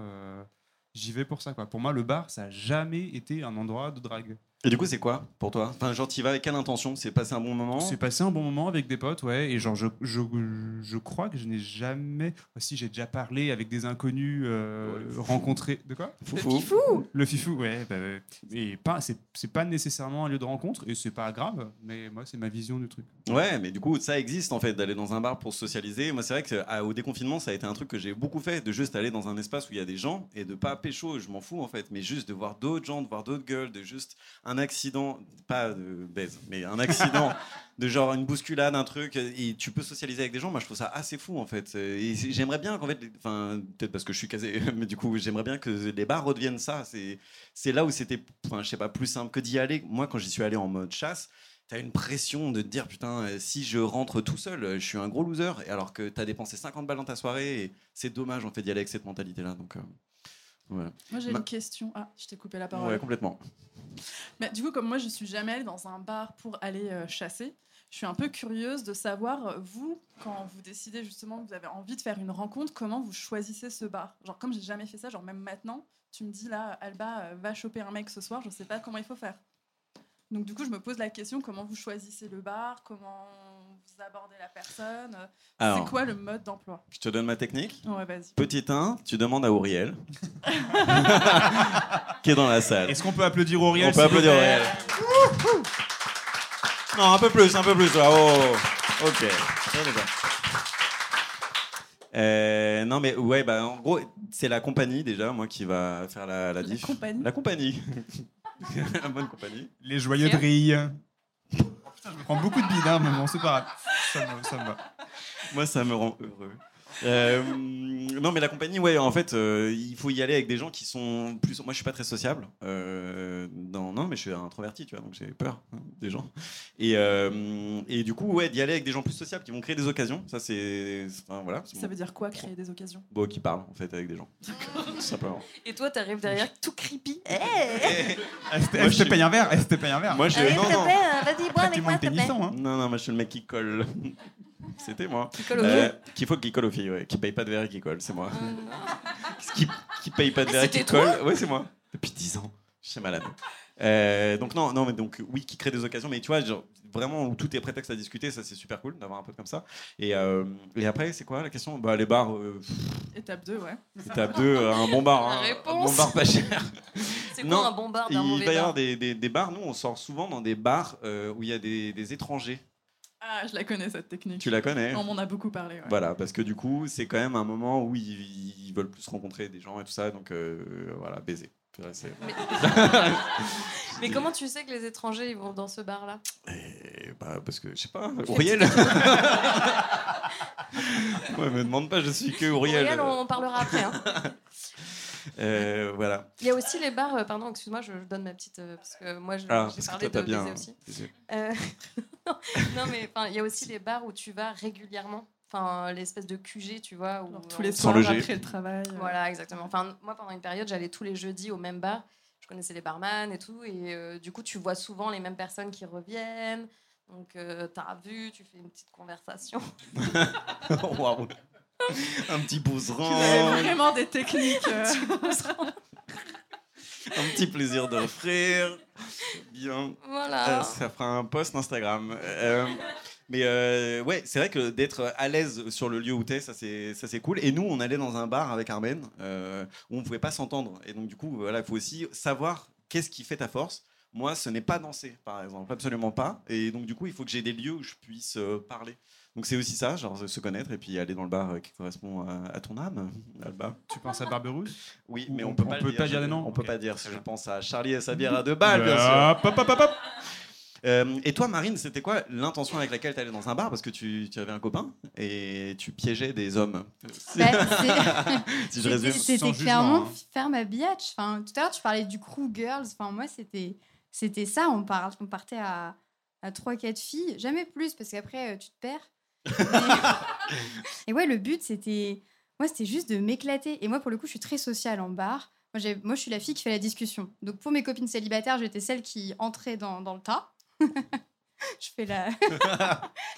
j'y vais pour ça. Pour moi, le bar, ça a jamais été un endroit de drague. Et du coup, c'est quoi pour toi? Enfin, genre, tu y vas avec quelle intention? C'est passer un bon moment? C'est passé un bon moment avec des potes, ouais. Et genre, je, je, je crois que je n'ai jamais. Si, j'ai déjà parlé avec des inconnus euh, Ouais, le rencontrés. De quoi? Foufou. Le fifou, ouais. bah, ouais. et pas, c'est, c'est pas nécessairement un lieu de rencontre, et c'est pas grave, mais moi, c'est ma vision du truc. Ouais, mais du coup, ça existe en fait, d'aller dans un bar pour socialiser. Moi, c'est vrai qu'au déconfinement, ça a été un truc que j'ai beaucoup fait, de juste aller dans un espace où il y a des gens et de pas pécho, je m'en fous en fait, mais juste de voir d'autres gens, de voir d'autres gueules, de juste un accident, pas de baise, mais un accident, de genre une bousculade, un truc, et tu peux socialiser avec des gens. Moi, je trouve ça assez fou en fait. Et j'aimerais bien qu'en fait, enfin, peut-être parce que je suis casé, mais du coup, j'aimerais bien que les bars redeviennent ça. C'est là où c'était, enfin, je sais pas, plus simple que d'y aller. Moi, quand j'y suis allé en mode chasse, T'as une pression de te dire putain si je rentre tout seul je suis un gros loser et alors que t'as dépensé 50 balles dans ta soirée et c'est dommage en fait d'y aller avec cette mentalité là donc euh, Moi, j'ai Ma- une question. Ah, je t'ai coupé la parole. ouais complètement Mais du coup, comme moi, je suis jamais allée dans un bar pour aller euh, chasser, je suis un peu curieuse de savoir, euh, vous, quand vous décidez justement que vous avez envie de faire une rencontre, comment vous choisissez ce bar? Genre, comme j'ai jamais fait ça, genre même maintenant, tu me dis là, Alba, euh, va choper un mec ce soir, je sais pas comment il faut faire. Donc du coup, je me pose la question, comment vous choisissez le bar? Comment vous abordez la personne C'est quoi le mode d'emploi? je te donne ma technique Ouais, vas-y. petit 1 tu demandes à Auriel qui est dans la salle Est-ce qu'on peut applaudir Auriel on peut applaudir Auriel non un peu plus un peu plus là. oh ok Ouais, d'accord. Euh, non mais ouais bah en gros c'est la compagnie déjà moi qui va faire la, la La diff compagnie. la compagnie la bonne compagnie Les joyeux Ok. drilles. Je me prends beaucoup de bide, hein, mais bon, c'est pas grave. Ça me, ça me va. Moi, ça me rend heureux. Euh, non, mais la compagnie, ouais, en fait, euh, il faut y aller avec des gens qui sont plus. Moi, je suis pas très sociable. Euh, non, non, mais je suis introverti, tu vois, donc j'ai peur hein, des gens. Et, euh, et du coup, ouais, d'y aller avec des gens plus sociables qui vont créer des occasions. Ça, c'est. Enfin, voilà. Ça veut dire quoi, créer des occasions? Bon, qui parlent, en fait, avec des gens. Tout simplement. Et toi, t'arrives derrière tout creepy. Eh Elle je te suis- paye un verre, elle se paye un verre? Moi, je. Non, te non. vas-y, bois avec moi, te hein. Non, non, moi, je suis le mec qui colle. C'était moi. Tu colles au Euh, vieux. qu'il faut qu'il colle aux filles, ouais. Qui paye pas de verre et qui colle, c'est moi. qui, qui paye pas de verre et qui colle. Ouais, c'est moi. Depuis 10 ans. Je suis malade. Euh, donc non, non, mais donc oui, qui crée des occasions, mais tu vois, genre, vraiment où tout est prétexte à discuter, ça c'est super cool d'avoir un peu comme ça. Et, euh, et après, c'est quoi la question? Bah les bars, euh, Étape 2, ouais. étape 2, euh, un bon bar, hein, un bon bar pas cher. C'est Non, quoi un bon bar d'un Il va y avoir des, des, des bars, nous on sort souvent dans des bars euh, où il y a des, des étrangers. Ah, je la connais cette technique. Tu la connais On m'en a beaucoup parlé. ouais. Voilà, parce que du coup, c'est quand même un moment où ils, ils veulent plus rencontrer des gens et tout ça, donc euh, voilà, baiser. Mais, mais comment tu sais que les étrangers ils vont dans ce bar-là? Et bah, parce que, je sais pas, Auriel Ouais, me demande pas, je suis que Auriel. Auriel, on en parlera après. hein. Euh, voilà. Il y a aussi les bars, euh, pardon, excuse-moi, je, je donne ma petite. euh, parce que moi, je- Ah, j'ai que parlé de bien. baiser aussi. Non, mais enfin, il y a aussi les bars où tu vas régulièrement. Enfin, l'espèce de QG, tu vois. Où tous les Sans soirs loger. après le travail. euh. Voilà, exactement. Enfin, moi, pendant une période, j'allais tous les jeudis au même bar. Je connaissais les barman et tout. Et euh, du coup, tu vois souvent les mêmes personnes qui reviennent. Donc, euh, t'as vu, tu fais une petite conversation. Waouh. Un petit avais vraiment des techniques. euh, un petit plaisir d'offrir. Bien. Voilà. Euh, ça fera un post Instagram. Euh, mais euh, ouais, c'est vrai que d'être à l'aise sur le lieu où t'es, ça c'est ça c'est cool. Et nous, on allait dans un bar avec Armen où on pouvait pas s'entendre. Et donc du coup, voilà, il faut aussi savoir qu'est-ce qui fait ta force. Moi, ce n'est pas danser, par exemple, absolument pas. Et donc du coup, il faut que j'ai des lieux où je puisse parler. Donc c'est aussi ça, genre se connaître et puis aller dans le bar euh, qui correspond à, à ton âme, Alba. Tu penses à Barberousse? Oui, Ou mais on- on peut on pas, peut dire. pas dire des noms On peut Ok. pas dire. Je pense à Charlie et sa bière à deux balles, bien sûr. Hop, hop, hop, hop, hop. Euh, et toi, Marine, c'était quoi l'intention avec laquelle tu allais dans un bar? Parce que tu, tu avais un copain et tu piégeais des hommes. Bah, si je résume. C'était clairement jugement, hein. faire ma biatch. Enfin, tout à l'heure, tu parlais du crew girls. Enfin, moi, c'était c'était ça. On, part, on partait à, à 3-4 filles. Jamais plus, parce qu'après, euh, tu te perds. Et ouais, le but, c'était... Moi, c'était juste de m'éclater. Et moi, pour le coup, je suis très sociale en bar. Moi, j'ai- moi, je suis la fille qui fait la discussion. Donc, pour mes copines célibataires, j'étais celle qui entrait dans, dans le tas. je fais la... je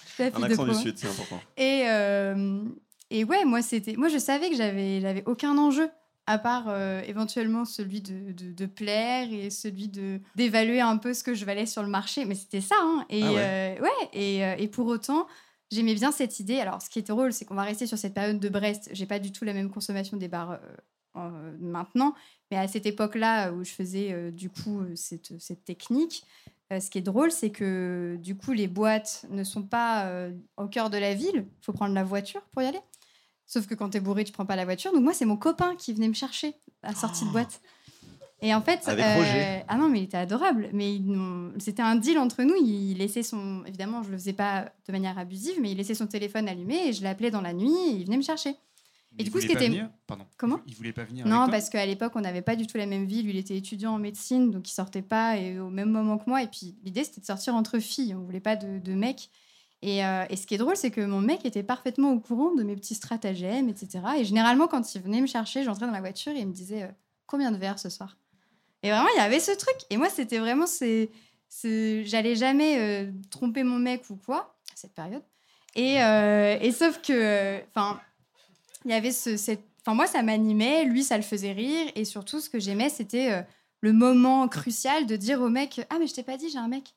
fais la Un accent du. Sud, c'est important. Et, euh, et ouais, moi, c'était, moi, je savais que j'avais, j'avais aucun enjeu, à part euh, éventuellement celui de, de, de plaire et celui de, d'évaluer un peu ce que je valais sur le marché. Mais c'était ça. Hein. Et, Ah ouais. euh, ouais, et, euh, et pour autant, j'aimais bien cette idée. Alors, ce qui est drôle, c'est qu'on va rester sur cette période de Brest. J'ai pas du tout la même consommation des bars euh, euh, maintenant. Mais à cette époque-là, où je faisais euh, du coup euh, cette, cette technique, euh, ce qui est drôle, c'est que du coup, les boîtes ne sont pas euh, au cœur de la ville. Il faut prendre la voiture pour y aller. Sauf que quand t'es bourré, tu prends pas la voiture. Donc moi, c'est mon copain qui venait me chercher à sortie de boîte. Et en fait, euh, Roger. ah non, mais il était adorable. Mais c'était un deal entre nous. Il laissait son, évidemment, je le faisais pas de manière abusive, mais il laissait son téléphone allumé et je l'appelais dans la nuit et il venait me chercher. Il du coup, ce voulait qui pas était- venir Pardon. Comment Il voulait pas venir Non, parce qu'à l'époque, on n'avait pas du tout la même vie. Lui, il était étudiant en médecine, donc il sortait pas et au même moment que moi. Et puis, l'idée, c'était de sortir entre filles. On voulait pas de, de mecs. Et, euh, et ce qui est drôle, c'est que mon mec était parfaitement au courant de mes petits stratagèmes, etc. Et généralement, quand il venait me chercher, j'entrais dans la voiture et il me disait euh, Combien de verres ce soir? Et vraiment, il y avait ce truc. Et moi, c'était vraiment. c'est J'allais jamais euh, tromper mon mec ou quoi, à cette période. Et, euh, et sauf que. Enfin, il y avait ce, cette. Enfin, moi, ça m'animait, lui, ça le faisait rire. Et surtout, ce que j'aimais, c'était euh, le moment crucial de dire au mec Ah, mais je t'ai pas dit, j'ai un mec.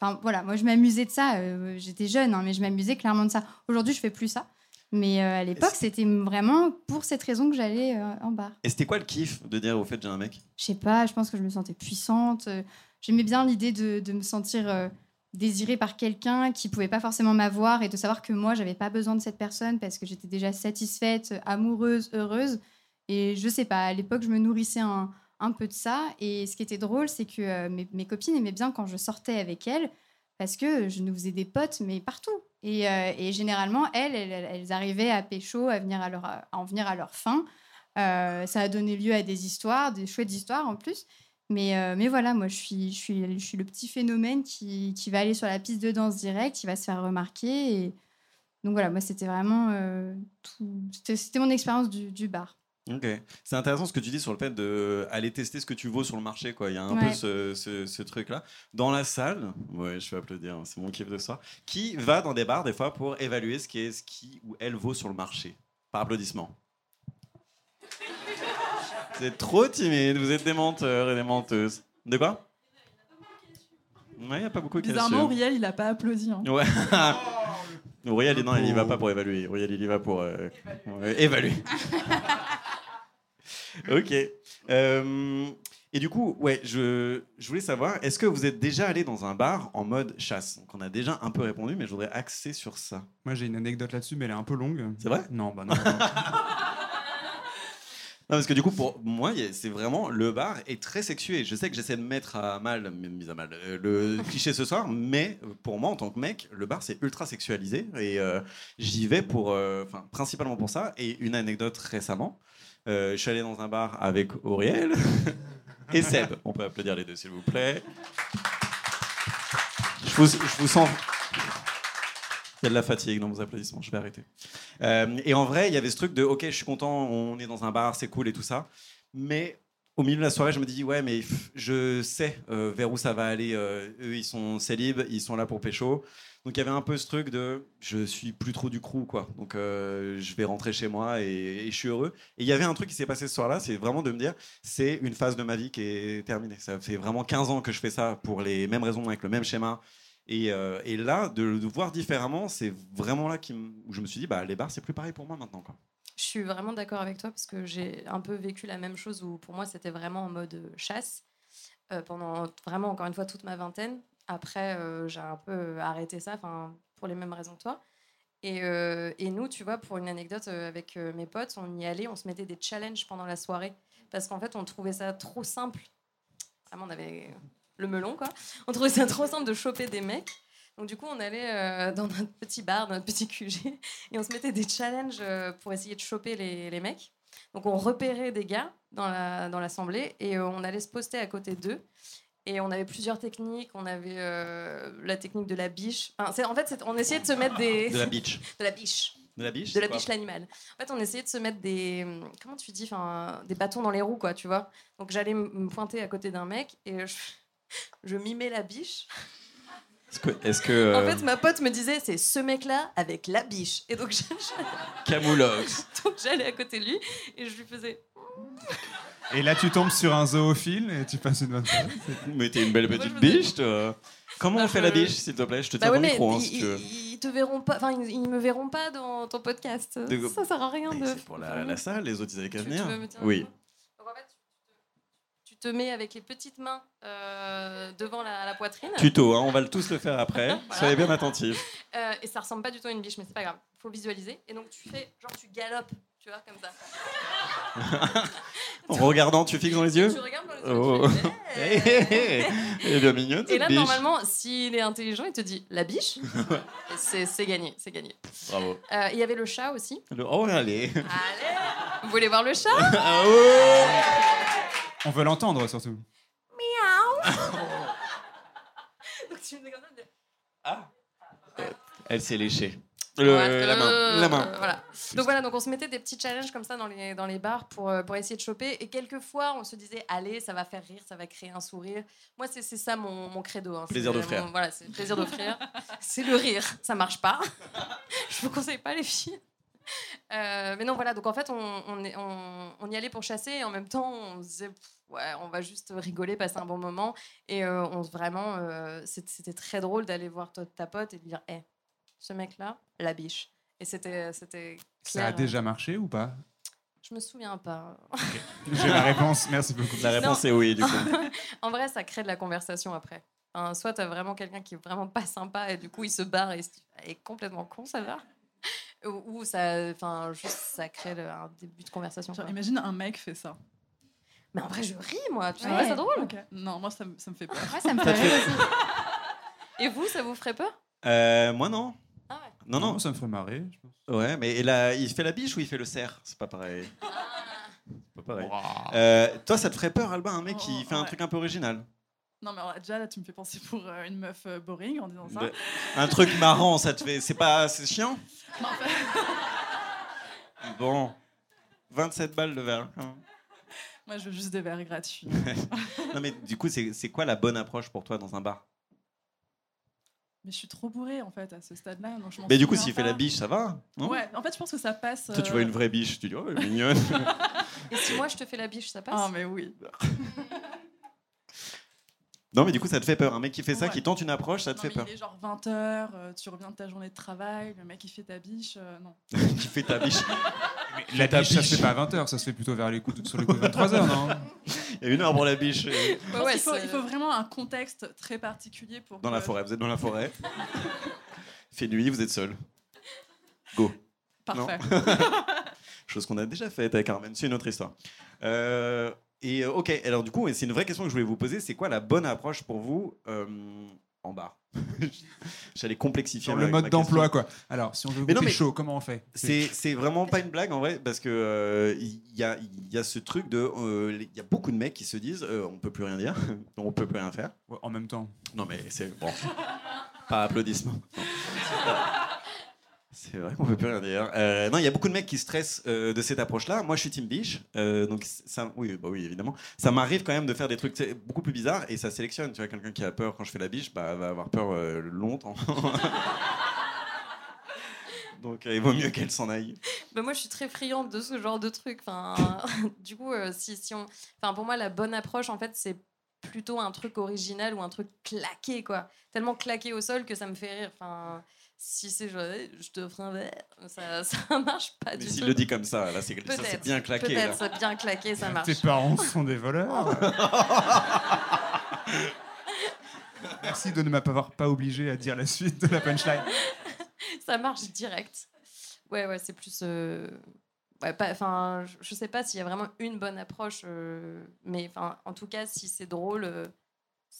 Enfin, voilà, moi, je m'amusais de ça. J'étais jeune, hein, mais je m'amusais clairement de ça. Aujourd'hui, je fais plus ça. Mais euh, à l'époque, c'était vraiment pour cette raison que j'allais euh, en bar. Et c'était quoi le kiff de dire au fait j'ai un mec? Je sais pas, je pense que je me sentais puissante. euh, J'aimais bien l'idée de, de me sentir euh, désirée par quelqu'un qui pouvait pas forcément m'avoir et de savoir que moi, j'avais pas besoin de cette personne parce que j'étais déjà satisfaite, amoureuse, heureuse. Et je sais pas, à l'époque, je me nourrissais un, un peu de ça. Et ce qui était drôle, c'est que mes, mes copines aimaient bien quand je sortais avec elles parce que je nous faisais des potes, mais partout. Et, euh, généralement, elles, elles, arrivaient à pécho, à, venir à, leur, à en venir à leur fin. Euh, ça a donné lieu à des histoires, des chouettes histoires en plus. Mais, euh, mais voilà, moi, je suis, je, suis, je suis le petit phénomène qui, qui va aller sur la piste de danse direct, qui va se faire remarquer. Et... Donc voilà, moi, c'était vraiment tout. C'était mon expérience du bar. Ok. C'est intéressant ce que tu dis sur le fait d'aller tester ce que tu vaux sur le marché. Quoi. Il y a un Ouais. peu ce, ce- ce truc-là. Dans la salle, ouais, je vais applaudir, c'est mon kiff de soir. Qui va dans des bars des fois pour évaluer ce qui, est, ce qui ou elle vaut sur le marché? Par applaudissement. Vous êtes trop timide, vous êtes des menteurs et des menteuses. De quoi? Ouais, il n'y a pas beaucoup qui Bizarrement. Auriel, il a pas applaudi. hein. Ouais. Auriel, non, il y va pas pour évaluer. Auriel, il y va pour euh, évaluer. ok. Euh, Et du coup, ouais, je, je voulais savoir, est-ce que vous êtes déjà allé dans un bar en mode chasse? Donc, on a déjà un peu répondu, mais je voudrais axer sur ça. Moi, j'ai une anecdote là-dessus, mais elle est un peu longue. C'est vrai? Non, bah non. non. Non, parce que du coup, pour moi, c'est vraiment le bar est très sexué. Je sais que j'essaie de mettre à mal, mise à mal, euh, le cliché ce soir, mais pour moi, en tant que mec, le bar c'est ultra sexualisé et euh, j'y vais pour, euh, principalement pour ça. Et une anecdote récemment, euh, je suis allé dans un bar avec Auriel et Seb. On peut applaudir les deux, s'il vous plaît. Je vous, je vous sens. Il y a de la fatigue dans vos applaudissements, je vais arrêter. Euh, et en vrai, il y avait ce truc de OK, je suis content, on est dans un bar, c'est cool et tout ça. Mais au milieu de la soirée, je me dis ouais, mais je sais euh, vers où ça va aller. euh, eux, ils sont célibes, ils sont là pour pécho. Donc il y avait un peu ce truc de je suis plus trop du crew, quoi. Donc euh, je vais rentrer chez moi et, je suis heureux. Et il y avait un truc qui s'est passé ce soir-là, c'est vraiment de me dire c'est une phase de ma vie qui est terminée. Ça fait vraiment 15 ans que je fais ça pour les mêmes raisons, avec le même schéma. Et, là, de le voir différemment, c'est vraiment là où je me suis dit, bah, les bars, c'est plus pareil pour moi maintenant. Quoi. Je suis vraiment d'accord avec toi parce que j'ai un peu vécu la même chose où pour moi c'était vraiment en mode euh, chasse euh, pendant vraiment encore une fois toute ma vingtaine. Après euh, j'ai un peu arrêté ça, enfin pour les mêmes raisons que toi. Et, et nous, tu vois, pour une anecdote avec mes potes, on y allait, on se mettait des challenges pendant la soirée parce qu'en fait on trouvait ça trop simple. Vraiment, on avait le melon quoi. On trouvait ça trop simple de choper des mecs. Donc du coup, on allait euh, dans notre petit bar, dans notre petit QG, et on se mettait des challenges euh, pour essayer de choper les, les mecs. Donc on repérait des gars dans la- dans l'assemblée et euh, on allait se poster à côté d'eux. Et on avait plusieurs techniques. On avait euh, la technique de la biche. Enfin, en fait, on essayait de se mettre des... De la beach. de la biche. De la biche De la biche l'animal. En fait, on essayait de se mettre des... Comment tu dis enfin, Des bâtons dans les roues, quoi, tu vois. Donc j'allais me pointer à côté d'un mec et je, je mimais la biche. Est-ce que. Est-ce que En euh, fait, ma pote me disait, c'est ce mec-là avec la biche. Et donc, j'allais- Camoulox. donc, j'allais à côté de lui et je lui faisais... Et là, tu tombes sur un zoophile et tu passes une bonne soirée. Mais t'es une belle petite biche, toi. Comment Bah, on fait je- la biche, s'il te plaît? Je te tiens Bah ouais, mais micro, hein, ils, si tu veux. ils- ils te verront pas, enfin ils, ils me verront pas dans ton podcast. De- Ça sert à rien Mais de. C'est pour la, la salle, les autres, ils avaient qu'à Tu- tu venir. veux me dire un Oui. mot Donc, en fait, tu te- mets avec les petites mains euh, devant la, la poitrine. Tuto, hein, on va le tous le faire après. Soyez bien attentifs. Euh, et ça ressemble pas du tout à une biche, mais c'est pas grave. Faut visualiser. Et donc tu fais, genre tu galopes, tu vois, comme ça. En regardant, tu fixes dans les yeux Tu regardes dans les yeux. Oh. tu fais. Elle est bien mignonne, Et là, biche. normalement, s'il est intelligent, il te dit la biche. Et c'est gagné, c'est gagné. Bravo. Euh, Il y avait le chat aussi. Le- Oh, allez. Allez Vous voulez voir le chat? Ah, oh. On veut l'entendre surtout. Donc tu me fais comme ça, tu fais, Ah. Elle s'est léchée. Le- Ouais, la main. euh, La main. euh, voilà. Donc voilà, donc on se mettait des petits challenges comme ça dans les, dans les bars pour, euh, pour essayer de choper. Et quelquefois, on se disait, allez, ça va faire rire, ça va créer un sourire. Moi, c'est c'est ça mon, mon credo. hein. Plaisir C'est d'offrir. mon- Voilà, c'est le plaisir d'offrir. c'est le rire. Ça marche pas. Je vous conseille pas, les filles. Euh, mais non, voilà, donc en fait, on, on, est- on- on y allait pour chasser et en même temps, on se disait, pff, ouais, on va juste rigoler, passer un bon moment. Et euh, on, vraiment, euh, c'était très drôle d'aller voir ta, ta pote et de dire, hé, ce mec-là, la biche. Et c'était c'était Ça a déjà marché ou pas? Je me souviens pas. J'ai la réponse, merci beaucoup. La réponse est oui, du coup. en vrai, ça crée de la conversation après. Enfin, soit t'as vraiment quelqu'un qui est vraiment pas sympa et du coup il se barre et Elle est complètement con, ça va? Ou, ça, enfin, juste ça crée le- un début de conversation. Genre, imagine un mec fait ça. Mais en vrai, je ris moi. Tu Ouais. trouves ça drôle Ok. Non, moi ça, me- ça me fait peur. Ouais, ça me fait rire aussi. Et vous, ça vous ferait peur? Euh, moi, non. Ah ouais. Non, non. ça me ferait marrer. Je pense. Ouais, mais là, il fait la biche ou il fait le cerf? C'est pas pareil. Ah. C'est pas pareil. Euh, toi, ça te ferait peur, Albin, un mec qui Oh, fait un truc un peu original? Non, mais alors, déjà là, tu me fais penser pour euh, une meuf euh, boring en disant ça. De- Un truc marrant, ça te fait. C'est pas. C'est chiant? Non, en fait, Bon. 27 balles de verre. hein. moi, je veux juste des verres gratuits. Non, mais du coup, c'est c'est quoi la bonne approche pour toi dans un bar? Mais je suis trop bourrée en fait à ce stade-là. donc je m'en Mais du coup, s'il fait la biche, ça va non? Ouais, en fait, je pense que ça passe. Toi, tu euh, vois une vraie biche, tu dis, oh, elle est mignonne. Et si moi je te fais la biche, ça passe? Ah, mais oui. Non, mais du coup, ça te fait peur. Un mec qui fait ça, qui tente une approche, ça te Non, fait mais peur. Il est genre 20h, tu reviens de ta journée de travail, le mec il fait ta biche, euh, non. qui fait ta biche. Mais la ta biche, ça se fait pas à 20h, ça se fait plutôt vers les coups, sur les coups de 23h, non? Il y a une heure pour la biche. euh, ouais, faut, il faut vraiment un contexte très particulier pour. Dans que- la forêt. Vous êtes dans la forêt. Fait nuit, vous êtes seul. Go. Parfait. Chose qu'on a déjà faite avec Armen. C'est une autre histoire. Euh, et euh, ok, alors du coup, c'est une vraie question que je voulais vous poser. C'est quoi la bonne approche pour vous euh, en bar J'allais complexifier Sur le mode d'emploi, quoi. Alors, si on veut Mais vous non, mais- chaud, comment on fait? C'est vraiment pas une blague en vrai, parce que euh, il y, a, il y a ce truc de. euh, Il y a beaucoup de mecs qui se disent on peut plus rien dire, on peut plus rien faire. Ouais, En même temps. Non, mais c'est bon. Pas applaudissements. C'est vrai qu'on peut plus rien dire. Euh, non, il y a beaucoup de mecs qui stressent euh, de cette approche-là. Moi, je suis Team Biche, euh, donc ça, oui, bah oui, évidemment. Ça m'arrive quand même de faire des trucs beaucoup plus bizarres et ça sélectionne. Tu vois, quelqu'un qui a peur quand je fais la biche, bah, va avoir peur longtemps. donc, il vaut mieux qu'elle s'en aille. Bah, moi, je suis très friande de ce genre de truc. Enfin, du coup, si, si on... enfin, pour moi, la bonne approche, en fait, c'est plutôt un truc original ou un truc claqué, quoi. Tellement claqué au sol que ça me fait rire. Enfin, si c'est Eh, je te ferai un verre, ça, ça marche pas Mais du s'il tout. le dit comme ça, là, c'est bien claqué. Peut-être, c'est bien claqué, ça marche. Tes parents sont des voleurs. Merci de ne m'avoir pas obligé à dire la suite de la punchline. ça marche direct. Ouais, ouais, c'est plus. euh, Ouais, enfin, je- sais pas s'il y a vraiment une bonne approche, euh, mais enfin, en tout cas, si c'est drôle, euh,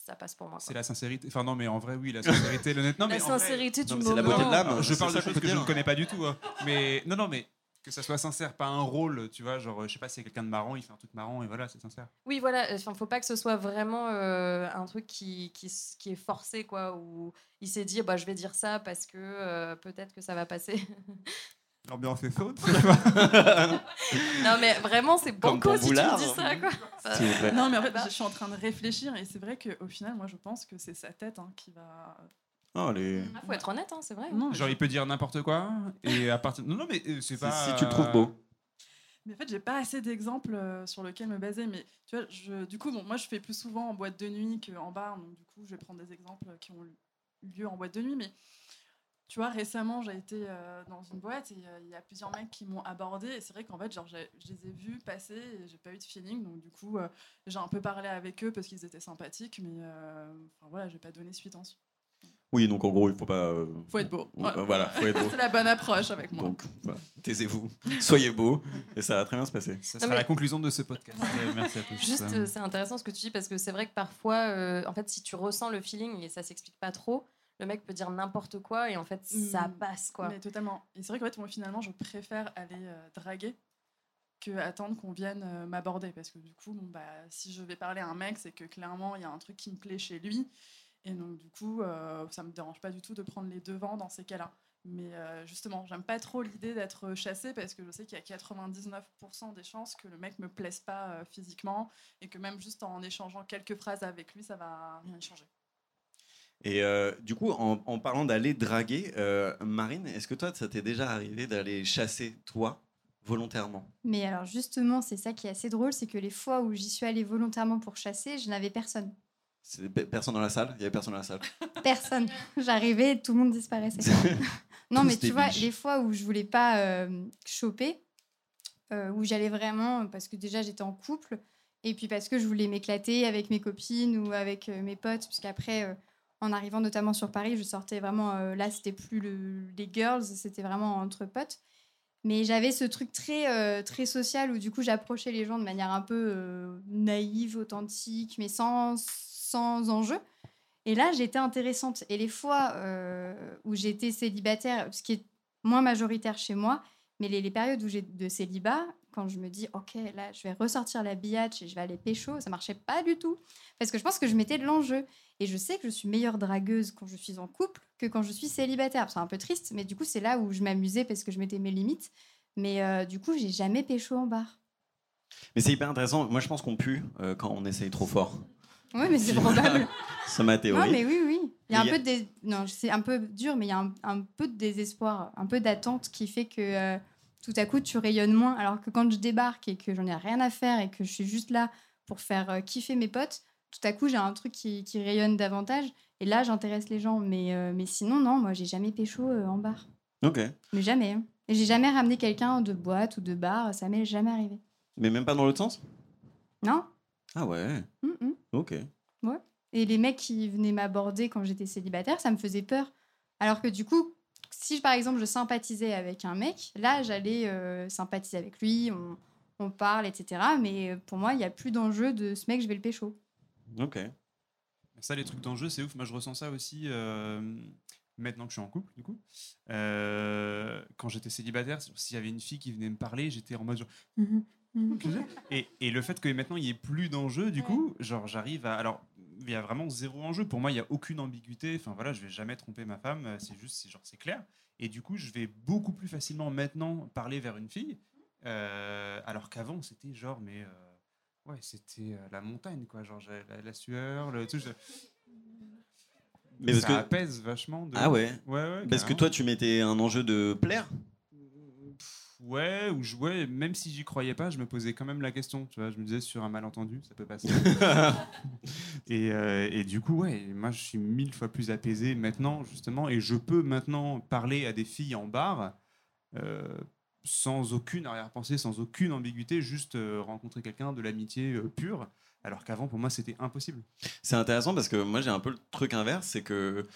ça passe pour moi. C'est la sincérité. Enfin, non, mais en vrai, oui, la sincérité, l'honnêteté. Non, mais La en vrai- sincérité du mais c'est la moment. beauté de l'âme. Je c'est parle de choses peut que je ne connais pas du tout. hein. Mais non, non, mais que ça soit sincère, pas un rôle, tu vois. Genre, je sais pas, si c'est quelqu'un de marrant, il fait un truc marrant et voilà, c'est sincère. Oui, voilà. Enfin, faut pas que ce soit vraiment euh, un truc qui, qui, qui est forcé, quoi. Où il s'est dit, bah, je vais dire ça parce que euh, peut-être que ça va passer. L'ambiance est chaude. non, mais vraiment, c'est banco si tu me dis ça, quoi. Non, mais en fait, je suis en train de réfléchir et c'est vrai qu'au final, moi, je pense que c'est sa tête hein, qui va. Oh, les- Ah, faut être honnête, hein, c'est vrai. Non, mais Genre, il peut dire n'importe quoi. Et à partir. Non, non, mais euh, c'est pas. si tu le trouves beau. Mais en fait, j'ai pas assez d'exemples euh, sur lesquels me baser. Mais tu vois, je, du coup, bon, moi, je fais plus souvent en boîte de nuit qu'en bar. Donc, du coup, je vais prendre des exemples qui ont lieu en boîte de nuit. Mais tu vois, récemment, j'ai été euh, dans une boîte et euh, il y a plusieurs mecs qui m'ont abordé. Et c'est vrai qu'en fait, genre, je les ai vus passer et j'ai pas eu de feeling. Donc, du coup, euh, j'ai un peu parlé avec eux parce qu'ils étaient sympathiques. Mais euh, enfin, voilà, j'ai pas donné suite ensuite. Oui, donc en gros, il faut pas. euh, Faut être beau. Voilà, Voilà. faut être beau. C'est la bonne approche avec moi. Donc, voilà, taisez-vous, soyez beau, et ça va très bien se passer. Ça sera mais- la conclusion de ce podcast. Merci à tous. Juste, euh, c'est intéressant ce que tu dis parce que c'est vrai que parfois, euh, en fait, si tu ressens le feeling et ça s'explique pas trop, le mec peut dire n'importe quoi et en fait, ça Mm. passe quoi. Mais totalement. Et c'est vrai qu'en fait, moi, finalement, je préfère aller euh, draguer que attendre qu'on vienne euh, m'aborder. Parce que du coup, bon, bah, si je vais parler à un mec, c'est que clairement, il y a un truc qui me plaît chez lui. Et donc, du coup, euh, ça me dérange pas du tout de prendre les devants dans ces cas-là. Mais justement, j'aime pas trop l'idée d'être chassée parce que je sais qu'il y a 99% des chances que le mec me plaise pas physiquement et que même juste en échangeant quelques phrases avec lui, ça va rien changer. Et euh, du coup, en, en parlant d'aller draguer, euh, Marine, est-ce que toi, ça t'est déjà arrivé d'aller chasser, toi, volontairement? Mais alors justement, c'est ça qui est assez drôle, c'est que les fois où j'y suis allée volontairement pour chasser, je n'avais personne. Personne dans la salle? Il y avait personne dans la salle Personne. J'arrivais tout le monde disparaissait. non, mais tu vois, biches. les fois où je voulais pas euh, choper, où j'allais vraiment, parce que déjà j'étais en couple, et puis parce que je voulais m'éclater avec mes copines ou avec mes potes, puisqu'après, en arrivant notamment sur Paris, je sortais vraiment, euh, là c'était plus le- les girls, c'était vraiment entre potes. Mais j'avais ce truc très, euh, très social où du coup j'approchais les gens de manière un peu euh, naïve, authentique, mais sans, sans enjeu. Et là, j'étais intéressante. Et les fois euh, où j'étais célibataire, ce qui est moins majoritaire chez moi, mais les, les périodes où j'ai de célibat, quand je me dis, OK, là, je vais ressortir la biatch et je vais aller pécho, ça marchait pas du tout. Parce que je pense que je mettais de l'enjeu. Et je sais que je suis meilleure dragueuse quand je suis en couple que quand je suis célibataire. C'est un peu triste, mais du coup, c'est là où je m'amusais parce que je mettais mes limites. Mais euh, du coup, j'ai jamais pécho en bar. Mais c'est hyper intéressant. Moi, je pense qu'on pue euh, quand on essaye trop fort. Oui, mais c'est probable. C'est ma théorie. Non, mais oui, oui. Il y a un y a- peu de non, c'est un peu dur, mais il y a un, un peu de désespoir, un peu d'attente qui fait que euh, tout à coup tu rayonnes moins. Alors que quand je débarque et que j'en ai rien à faire et que je suis juste là pour faire kiffer mes potes, tout à coup, j'ai un truc qui, qui rayonne davantage. Et là, j'intéresse les gens. Mais, euh, mais sinon, non, moi, j'ai jamais pécho euh, en bar. Ok. Mais jamais. hein. Et j'ai jamais ramené quelqu'un de boîte ou de bar. Ça m'est jamais arrivé. Mais même pas dans l'autre sens? Non Ah ouais. Mm, mm. Ok. Et les mecs qui venaient m'aborder quand j'étais célibataire, ça me faisait peur. Alors que du coup, si par exemple je sympathisais avec un mec, là j'allais euh, sympathiser avec lui, on, on parle, etc. Mais pour moi, il n'y a plus d'enjeu de ce mec, je vais le pécho. Ok. Ça, les trucs d'enjeu, c'est ouf. Moi, je ressens ça aussi euh, maintenant que je suis en couple, du coup. Euh, quand j'étais célibataire, s'il y avait une fille qui venait me parler, j'étais en mode genre. Et, et le fait que maintenant il n'y ait plus d'enjeu, du Ouais. coup, genre j'arrive à. Alors, il y a vraiment zéro enjeu. Pour moi, il n'y a aucune ambiguïté. Enfin voilà, je vais jamais tromper ma femme. euh, C'est juste, c'est genre, c'est clair. Et du coup, je vais beaucoup plus facilement maintenant parler vers une fille. euh, alors qu'avant, c'était genre, mais. Ouais, c'était euh, la montagne, quoi. Genre, la, la sueur, le tout. je- Mais parce ça que. apaise vachement. De... Ah ouais. Ouais, ouais. Parce que toi, tu mettais un enjeu de plaire Ouais, ou je, ouais, même si j'y croyais pas, je me posais quand même la question. Tu vois, je me disais sur un malentendu, ça peut passer. et, euh, et du coup, ouais, moi je suis mille fois plus apaisé maintenant, justement, et je peux maintenant parler à des filles en bar euh, sans aucune arrière-pensée, sans aucune ambiguïté, juste euh, rencontrer quelqu'un de l'amitié euh, pure. Alors qu'avant, pour moi, c'était impossible. C'est intéressant parce que moi j'ai un peu le truc inverse, c'est que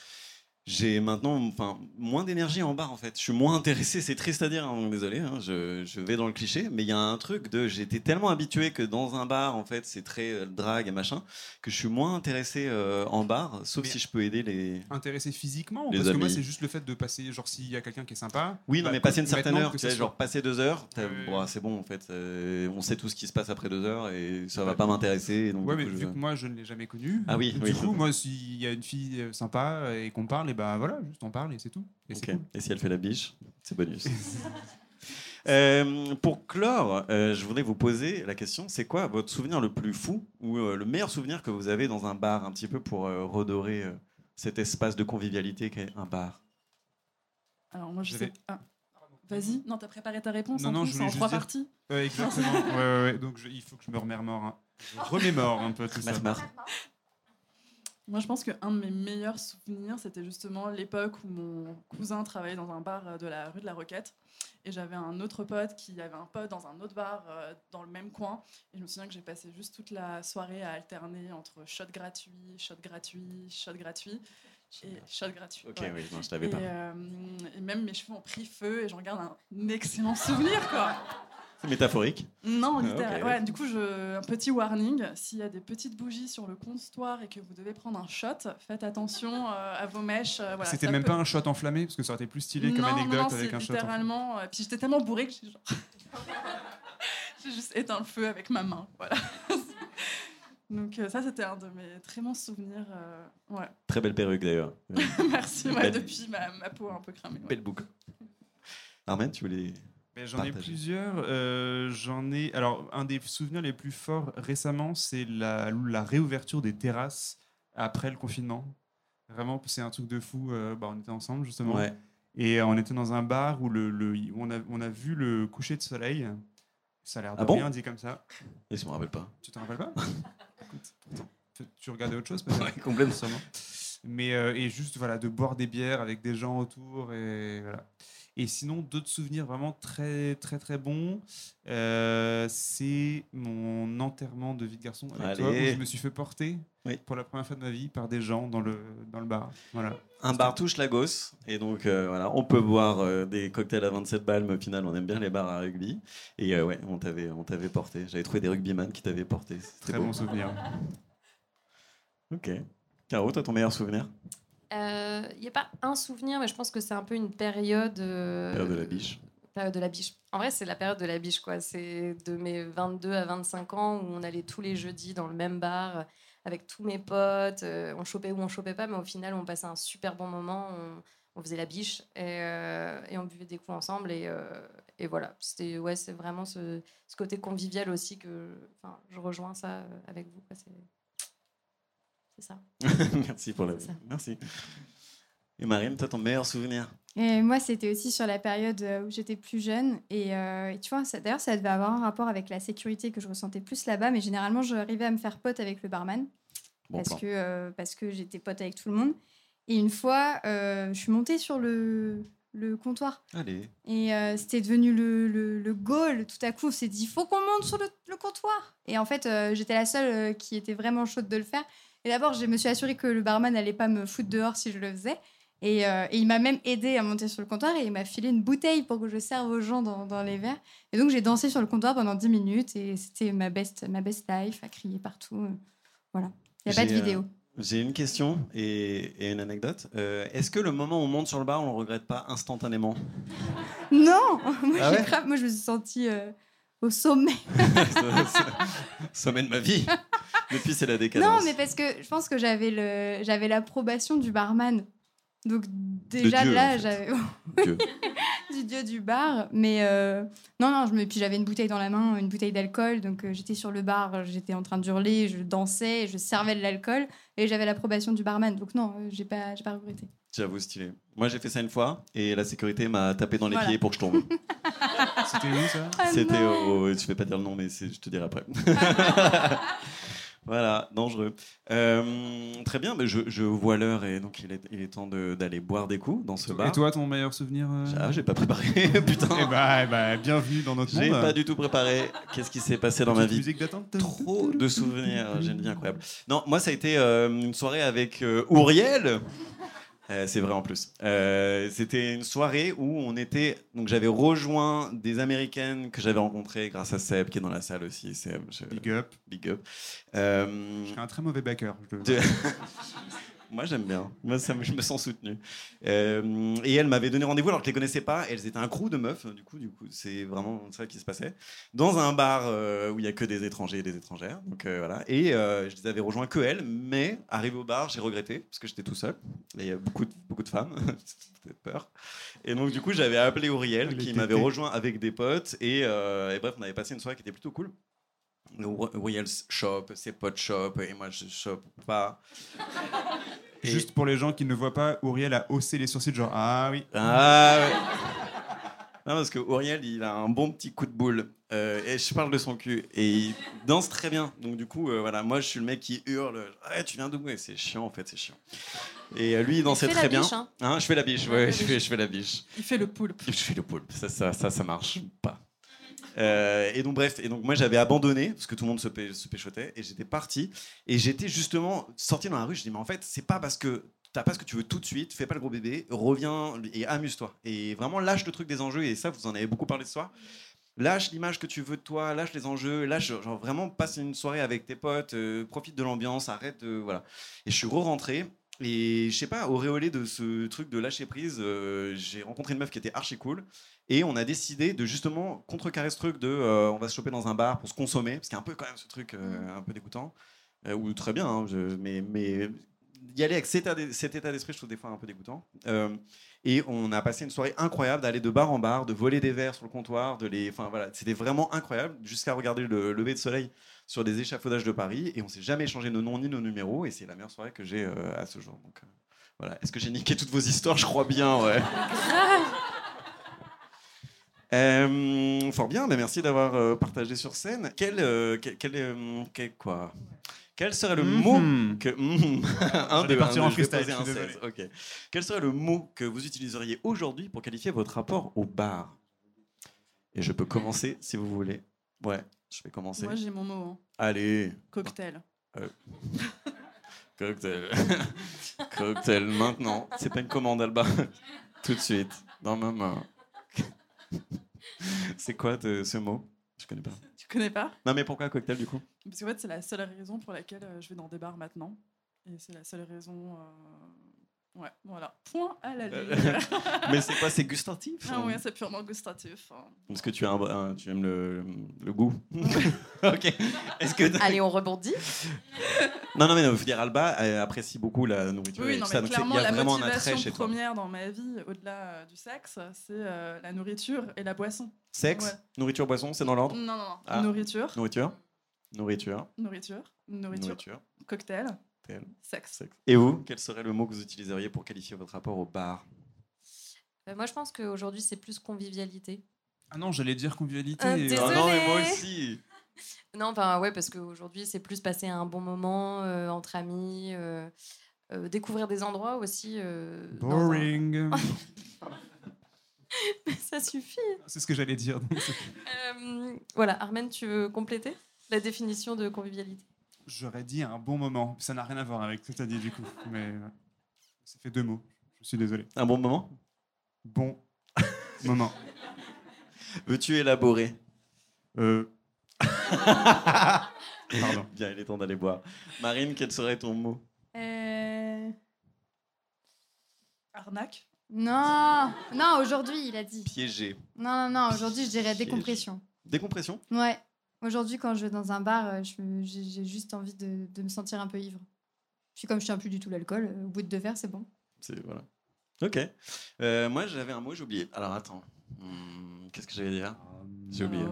j'ai maintenant enfin, moins d'énergie en bar en fait. Je suis moins intéressé, c'est triste à dire, hein, donc désolé, hein, je, je vais dans le cliché, mais il y a un truc de j'étais tellement habitué que dans un bar en fait c'est très euh, drague et machin, que je suis moins intéressé euh, en bar, sauf Mais- si je peux aider les. Intéressé physiquement, Les parce que moi, c'est juste le fait de passer, genre s'il y a quelqu'un qui est sympa. Oui, non, bah, mais passer une certaine heure, tu sais, genre passer deux heures, ouais. c'est bon en fait, euh, on sait tout ce qui se passe après deux heures et ça va pas m'intéresser. Ouais, mais coup, vu je- que moi je ne l'ai jamais connu, Ah oui, du oui. coup, moi s'il y a une fille euh, sympa et qu'on parle, et ben voilà, juste on parle et c'est tout. Et cool. Si elle fait la biche, c'est bonus. Euh, pour clore, euh, je voudrais vous poser la question c'est quoi votre souvenir le plus fou ou euh, le meilleur souvenir que vous avez dans un bar, un petit peu pour euh, redorer euh, cet espace de convivialité qu'est un bar? Alors moi je sais. Ah. Vas-y, non, t'as préparé ta réponse Non, en non, plus, je c'est en voulais trois dire- parties. Exactement. ouais, ouais, ouais. Donc je- il faut que je me remémore. hein. Je remémore un peu tout ça. Moi, je pense qu'un de mes meilleurs souvenirs, c'était justement l'époque où mon cousin travaillait dans un bar euh, de la rue de la Roquette. Et j'avais un autre pote qui avait un pote dans un autre bar euh, dans le même coin. Et je me souviens que j'ai passé juste toute la soirée à alterner entre shot gratuit, shot gratuit, shot gratuit et shot gratuit. Ok, ouais. oui, non, je t'avais pas. euh, et même mes cheveux ont pris feu et j'en garde un excellent souvenir, quoi. C'est métaphorique. Non, Ah, littéralement. Ouais, du coup, je, un petit warning. S'il y a des petites bougies sur le comptoir et que vous devez prendre un shot, faites attention euh, à vos mèches. euh, voilà, C'était même peut- pas un shot enflammé, parce que ça aurait été plus stylé comme non, anecdote non, non, avec un shot enflammé. littéralement. euh, puis j'étais tellement bourrée que j'ai genre. juste éteint le feu avec ma main. Voilà. Donc, euh, ça, c'était un de mes très bons souvenirs. euh, ouais. Très belle perruque d'ailleurs. Merci. ouais, Belle- depuis, ma, ma peau a un peu cramé. ouais. belle boucle. Armen, tu voulais. Ben, J'en ai plusieurs. euh, J'en ai. Alors, un des souvenirs les plus forts récemment, c'est la, la réouverture des terrasses après le confinement. Vraiment, c'est un truc de fou. euh, bah, on était ensemble justement. Ouais. Et euh, on était dans un bar où, le, le- où on, a, on a vu le coucher de soleil. Ça a l'air de Ah bon rien dit comme ça. Et je me rappelle pas. Tu te rappelles pas? Écoute, tu- Tu regardais autre chose peut-être Ouais, complètement. Mais euh, et juste voilà de boire des bières avec des gens autour et voilà. Et sinon d'autres souvenirs vraiment très très très bons. euh, c'est mon enterrement de vie de garçon avec toi où Allez. je me suis fait porter Oui. pour la première fois de ma vie par des gens dans le dans le bar. Voilà. Un bar touche la gosse, et donc euh, voilà, on peut boire euh, des cocktails à 27 balles, mais au final, on aime bien les bars à rugby. Et ouais, on t'avait, on t'avait porté. J'avais trouvé des rugbyman qui t'avaient porté. Très beau. bon souvenir. Ok. Caro, toi, ton meilleur souvenir? Il n'y a pas un souvenir, mais je pense que c'est un peu une période. euh, Période de la biche. Période de la biche. En vrai, c'est la période de la biche, quoi. C'est de mes 22 à 25 ans où on allait tous les jeudis dans le même bar euh, avec tous mes potes. euh, on chopait ou on chopait pas, mais au final, on passait un super bon moment. On, on faisait la biche et, euh, et on buvait des coups ensemble. Et, euh, et voilà, c'était ouais, c'est vraiment ce, ce côté convivial aussi que je rejoins ça euh, avec vous. quoi. C'est c'est ça. Merci pour la. Ça. Merci. Et Marine, toi, ton meilleur souvenir? Et moi, c'était aussi sur la période euh, où j'étais plus jeune. Et, euh, et tu vois, d'ailleurs, ça devait avoir un rapport avec la sécurité que je ressentais plus là-bas. Mais généralement, j'arrivais à me faire pote avec le barman. Bon parce plan. que, euh, parce que j'étais pote avec tout le monde. Et une fois, euh, je suis montée sur le, le comptoir. Allez. Et euh, c'était devenu le, le, le goal. Tout à coup, on s'est dit, il faut qu'on monte sur le, le comptoir. Et en fait, euh, j'étais la seule euh, qui était vraiment chaude de le faire. Et d'abord, je me suis assurée que le barman n'allait pas me foutre dehors si je le faisais. Et, euh, et il m'a même aidé à monter sur le comptoir et il m'a filé une bouteille pour que je serve aux gens dans, dans les verres. Et donc, j'ai dansé sur le comptoir pendant 10 minutes et c'était ma best, ma best life, à crier partout. Voilà. Il n'y a pas de euh, vidéo. J'ai une question et, et une anecdote. Euh, Est-ce que le moment où on monte sur le bar, on le regrette pas instantanément? Non moi, Ah j'ai ouais? grave- moi, je me suis sentie au sommet. Sommet de ma vie. Depuis, c'est la décadence. Non, mais parce que je pense que j'avais le j'avais l'approbation du barman. Donc déjà Dieu, là, en fait. j'avais Dieu. du dieu du bar, mais euh, non non, je me puis j'avais une bouteille dans la main, une bouteille d'alcool, donc euh, j'étais sur le bar, j'étais en train de hurler, je dansais, je servais de l'alcool et j'avais l'approbation du barman. Donc non, euh, j'ai pas j'ai pas regretté. J'avoue, stylé. Moi, j'ai fait ça une fois et la sécurité m'a tapé dans les Voilà. pieds pour que je tombe. C'était où ça? Ah C'était au. Je vais pas dire le nom, mais c'est- je te dirai après. voilà, dangereux. Euh, très bien, mais je, je vois l'heure et donc il est, il est temps de- d'aller boire des coups dans ce bar. Et toi, ton meilleur souvenir euh Ah, j'ai pas préparé, putain. Eh bah, eh bah, bienvenue dans notre J'ai monde. pas du tout préparé. Qu'est-ce qui s'est passé dans ma vie. Trop de souvenirs, j'ai une vie incroyable. Non, moi ça a été euh, une soirée avec Ouriel. Euh, c'est vrai en plus. Euh, C'était une soirée où on était. Donc j'avais rejoint des Américaines que j'avais rencontrées grâce à Seb qui est dans la salle aussi. Seb, je- Big up. big up. Euh, Je suis un très mauvais backer. je Moi, j'aime bien. Moi, ça je me sens soutenu. Euh, et elle m'avait donné rendez-vous alors que je les connaissais pas. Elles étaient un crew de meufs. Du coup, du coup, c'est vraiment ça qui se passait dans un bar euh, où il y a que des étrangers et des étrangères. Donc euh, voilà. Et je les avais rejoints que elles. Mais arrivé au bar, j'ai regretté parce que j'étais tout seul. Et il y a beaucoup de, beaucoup de femmes. C'était peur. Et donc du coup, j'avais appelé Auriel Les qui m'avait rejoint avec des potes. Et, et bref, on avait passé une soirée qui était plutôt cool. Auriel shop, ses potes shop, et moi je shop pas. Et- Juste pour les gens qui ne voient pas, Auriel a haussé les sourcils, genre Ah oui. Ah ouais. Non, parce que Auriel, il a un bon petit coup de boule. Euh, et je parle de son cul. Et il danse très bien. Donc, du coup, euh, voilà, moi, je suis le mec qui hurle. Ouais, tu viens d'où? Et c'est chiant, en fait, c'est chiant. Et euh, lui, il dansait très bien. biche, hein. Hein, je fais la biche, Ouais, fais, je fais la biche. Il fait le poulpe. Je fais le poulpe. Ça, ça, ça, ça marche pas. Euh, et donc bref, et donc moi j'avais abandonné parce que tout le monde se, pé- se péchotait et j'étais parti et j'étais justement sorti dans la rue. Je dis mais en fait c'est pas parce que t'as pas ce que tu veux tout de suite, fais pas le gros bébé, reviens et amuse-toi et vraiment lâche le truc des enjeux et ça vous en avez beaucoup parlé ce soir. Lâche l'image que tu veux de toi, lâche les enjeux, lâche vraiment passe une soirée avec tes potes, euh, profite de l'ambiance, arrête de voilà. Et je suis re-rentré et je sais pas, auréolé de ce truc de lâcher prise, euh, j'ai rencontré une meuf qui était archi cool. Et on a décidé de justement contrecarrer ce truc de euh, on va se choper dans un bar pour se consommer, parce qu'il y a un peu quand même ce truc euh, un peu dégoûtant, ou très bien, hein, je- mais, mais y aller avec cet cet état d'esprit, je trouve des fois un peu dégoûtant. Et on a passé une soirée incroyable d'aller de bar en bar, de voler des verres sur le comptoir, de les, enfin voilà, c'était vraiment incroyable jusqu'à regarder le lever de soleil sur des échafaudages de Paris. Et on s'est jamais échangé nos noms ni nos numéros, et c'est la meilleure soirée que j'ai euh, à ce jour. Donc euh, voilà, est-ce que j'ai niqué toutes vos histoires? Je crois bien, ouais. Euh, fort bien, mais merci d'avoir partagé sur scène. Quel, quel, quel, quel- quoi? Quel serait le Mhm. mot que un deux, partir un en deux, je vais freestyle, poser je un suis 16, ok. Quel serait le mot que vous utiliseriez aujourd'hui pour qualifier votre rapport au bar? Et je peux commencer si vous voulez. Ouais, je vais commencer. Moi, j'ai mon mot. hein. Allez, Cocktail. cocktail. cocktail maintenant. C'est pas une commande, Alba. Tout de suite, dans ma main. C'est quoi ce mot? Je connais pas. Tu connais pas? Non, mais pourquoi cocktail du coup? Parce qu'en fait, c'est la seule raison pour laquelle euh, je vais dans des bars maintenant. Et c'est la seule raison. euh, Ouais, voilà. Point à la Euh, ligne. Mais c'est quoi C'est gustatif ah ouais, c'est purement gustatif. hein. Parce que tu, as un, un- tu aimes le, le goût. ok. Est-ce que Allez, on rebondit. non, non, mais non, je veux dire, Alba apprécie beaucoup la nourriture Oui, et non, tout ça. mais Donc il clairement, y a la vraiment un attrait motivation chez toi. première dans ma vie, au-delà euh, du sexe, c'est euh, la nourriture et la boisson. Sexe, Ouais. nourriture, boisson, c'est dans l'ordre. Non, non, non. Ah. Nourriture, Nourriture, nourriture, nourriture, nourriture, nourriture, cocktail, tel, sexe. sexe. Et vous, quel serait le mot que vous utiliseriez pour qualifier votre rapport au bar? Euh, moi, je pense qu'aujourd'hui, c'est plus convivialité. Ah non, j'allais dire convivialité. Euh, désolé. Ah non, mais moi aussi Non, enfin, ouais, parce qu'aujourd'hui, c'est plus passer un bon moment euh, entre amis, euh, euh, découvrir des endroits aussi. euh, un- Boring. Ça suffit. C'est ce que j'allais dire. Euh, voilà, Armen, tu veux compléter la définition de convivialité? J'aurais dit un bon moment. Ça n'a rien à voir avec ce que tu as dit du coup. Mais euh, ça fait deux mots. Je suis désolé. Un bon moment? Bon moment. Veux-tu élaborer? Euh, Pardon. Bien, il est temps d'aller boire. Marine, quel serait ton mot? Euh, Arnaque. Non, non, aujourd'hui, il a dit. Piégé. Non, non, non, aujourd'hui, je dirais décompression. Décompression? Ouais. Aujourd'hui, quand je vais dans un bar, euh, j'ai juste envie de, de me sentir un peu ivre. Puis comme je tiens plus du tout l'alcool, euh, au bout de deux verres, c'est bon. C'est voilà. Ok. Euh, moi, j'avais un mot, j'ai oublié. Alors attends. Hmm, Qu'est-ce que j'allais dire J'ai oublié.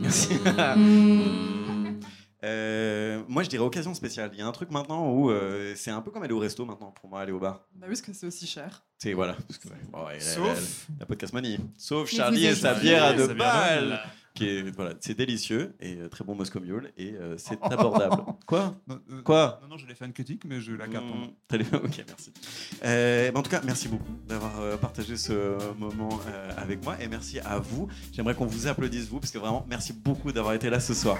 Merci. Euh, moi, je dirais occasion spéciale. Il y a un truc maintenant où euh, c'est un peu comme aller au resto maintenant pour moi, aller au bar. Bah oui, parce que c'est aussi cher. C'est voilà. Parce que, bon, ouais, Sauf. la, la podcast money. Sauf Charlie et sa bière à deux balles. Balles. Qui est, voilà, c'est délicieux et euh, très bon Moscow Mule et euh, c'est abordable. Quoi? Non, euh, Quoi? Non, non, je l'ai fait une critique, mais je la garde. Mmh, les- Ok, merci. En tout cas, merci beaucoup d'avoir partagé ce moment avec moi et merci à vous. J'aimerais qu'on vous applaudisse, vous, parce que vraiment, merci beaucoup d'avoir été là ce soir.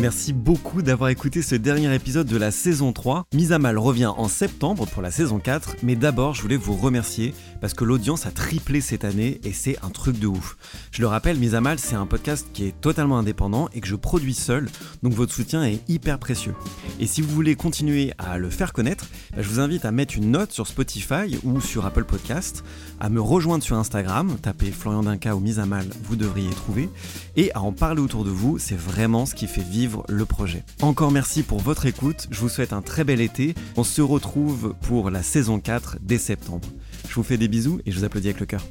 Merci beaucoup d'avoir écouté ce dernier épisode de la saison 3. Mise à mal revient en septembre pour la saison 4, mais d'abord je voulais vous remercier parce que l'audience a triplé cette année et c'est un truc de ouf. Je le rappelle, Mise à mal c'est un podcast qui est totalement indépendant et que je produis seul, donc votre soutien est hyper précieux. Et si vous voulez continuer à le faire connaître, bah, je vous invite à mettre une note sur Spotify ou sur Apple Podcast, à me rejoindre sur Instagram, tapez Florian Dinka ou Mise à mal, vous devriez trouver, et à en parler autour de vous, c'est vraiment ce qui fait vivre le projet. Encore merci pour votre écoute, je vous souhaite un très bel été, on se retrouve pour la saison 4 dès septembre. Je vous fais des bisous et je vous applaudis avec le cœur.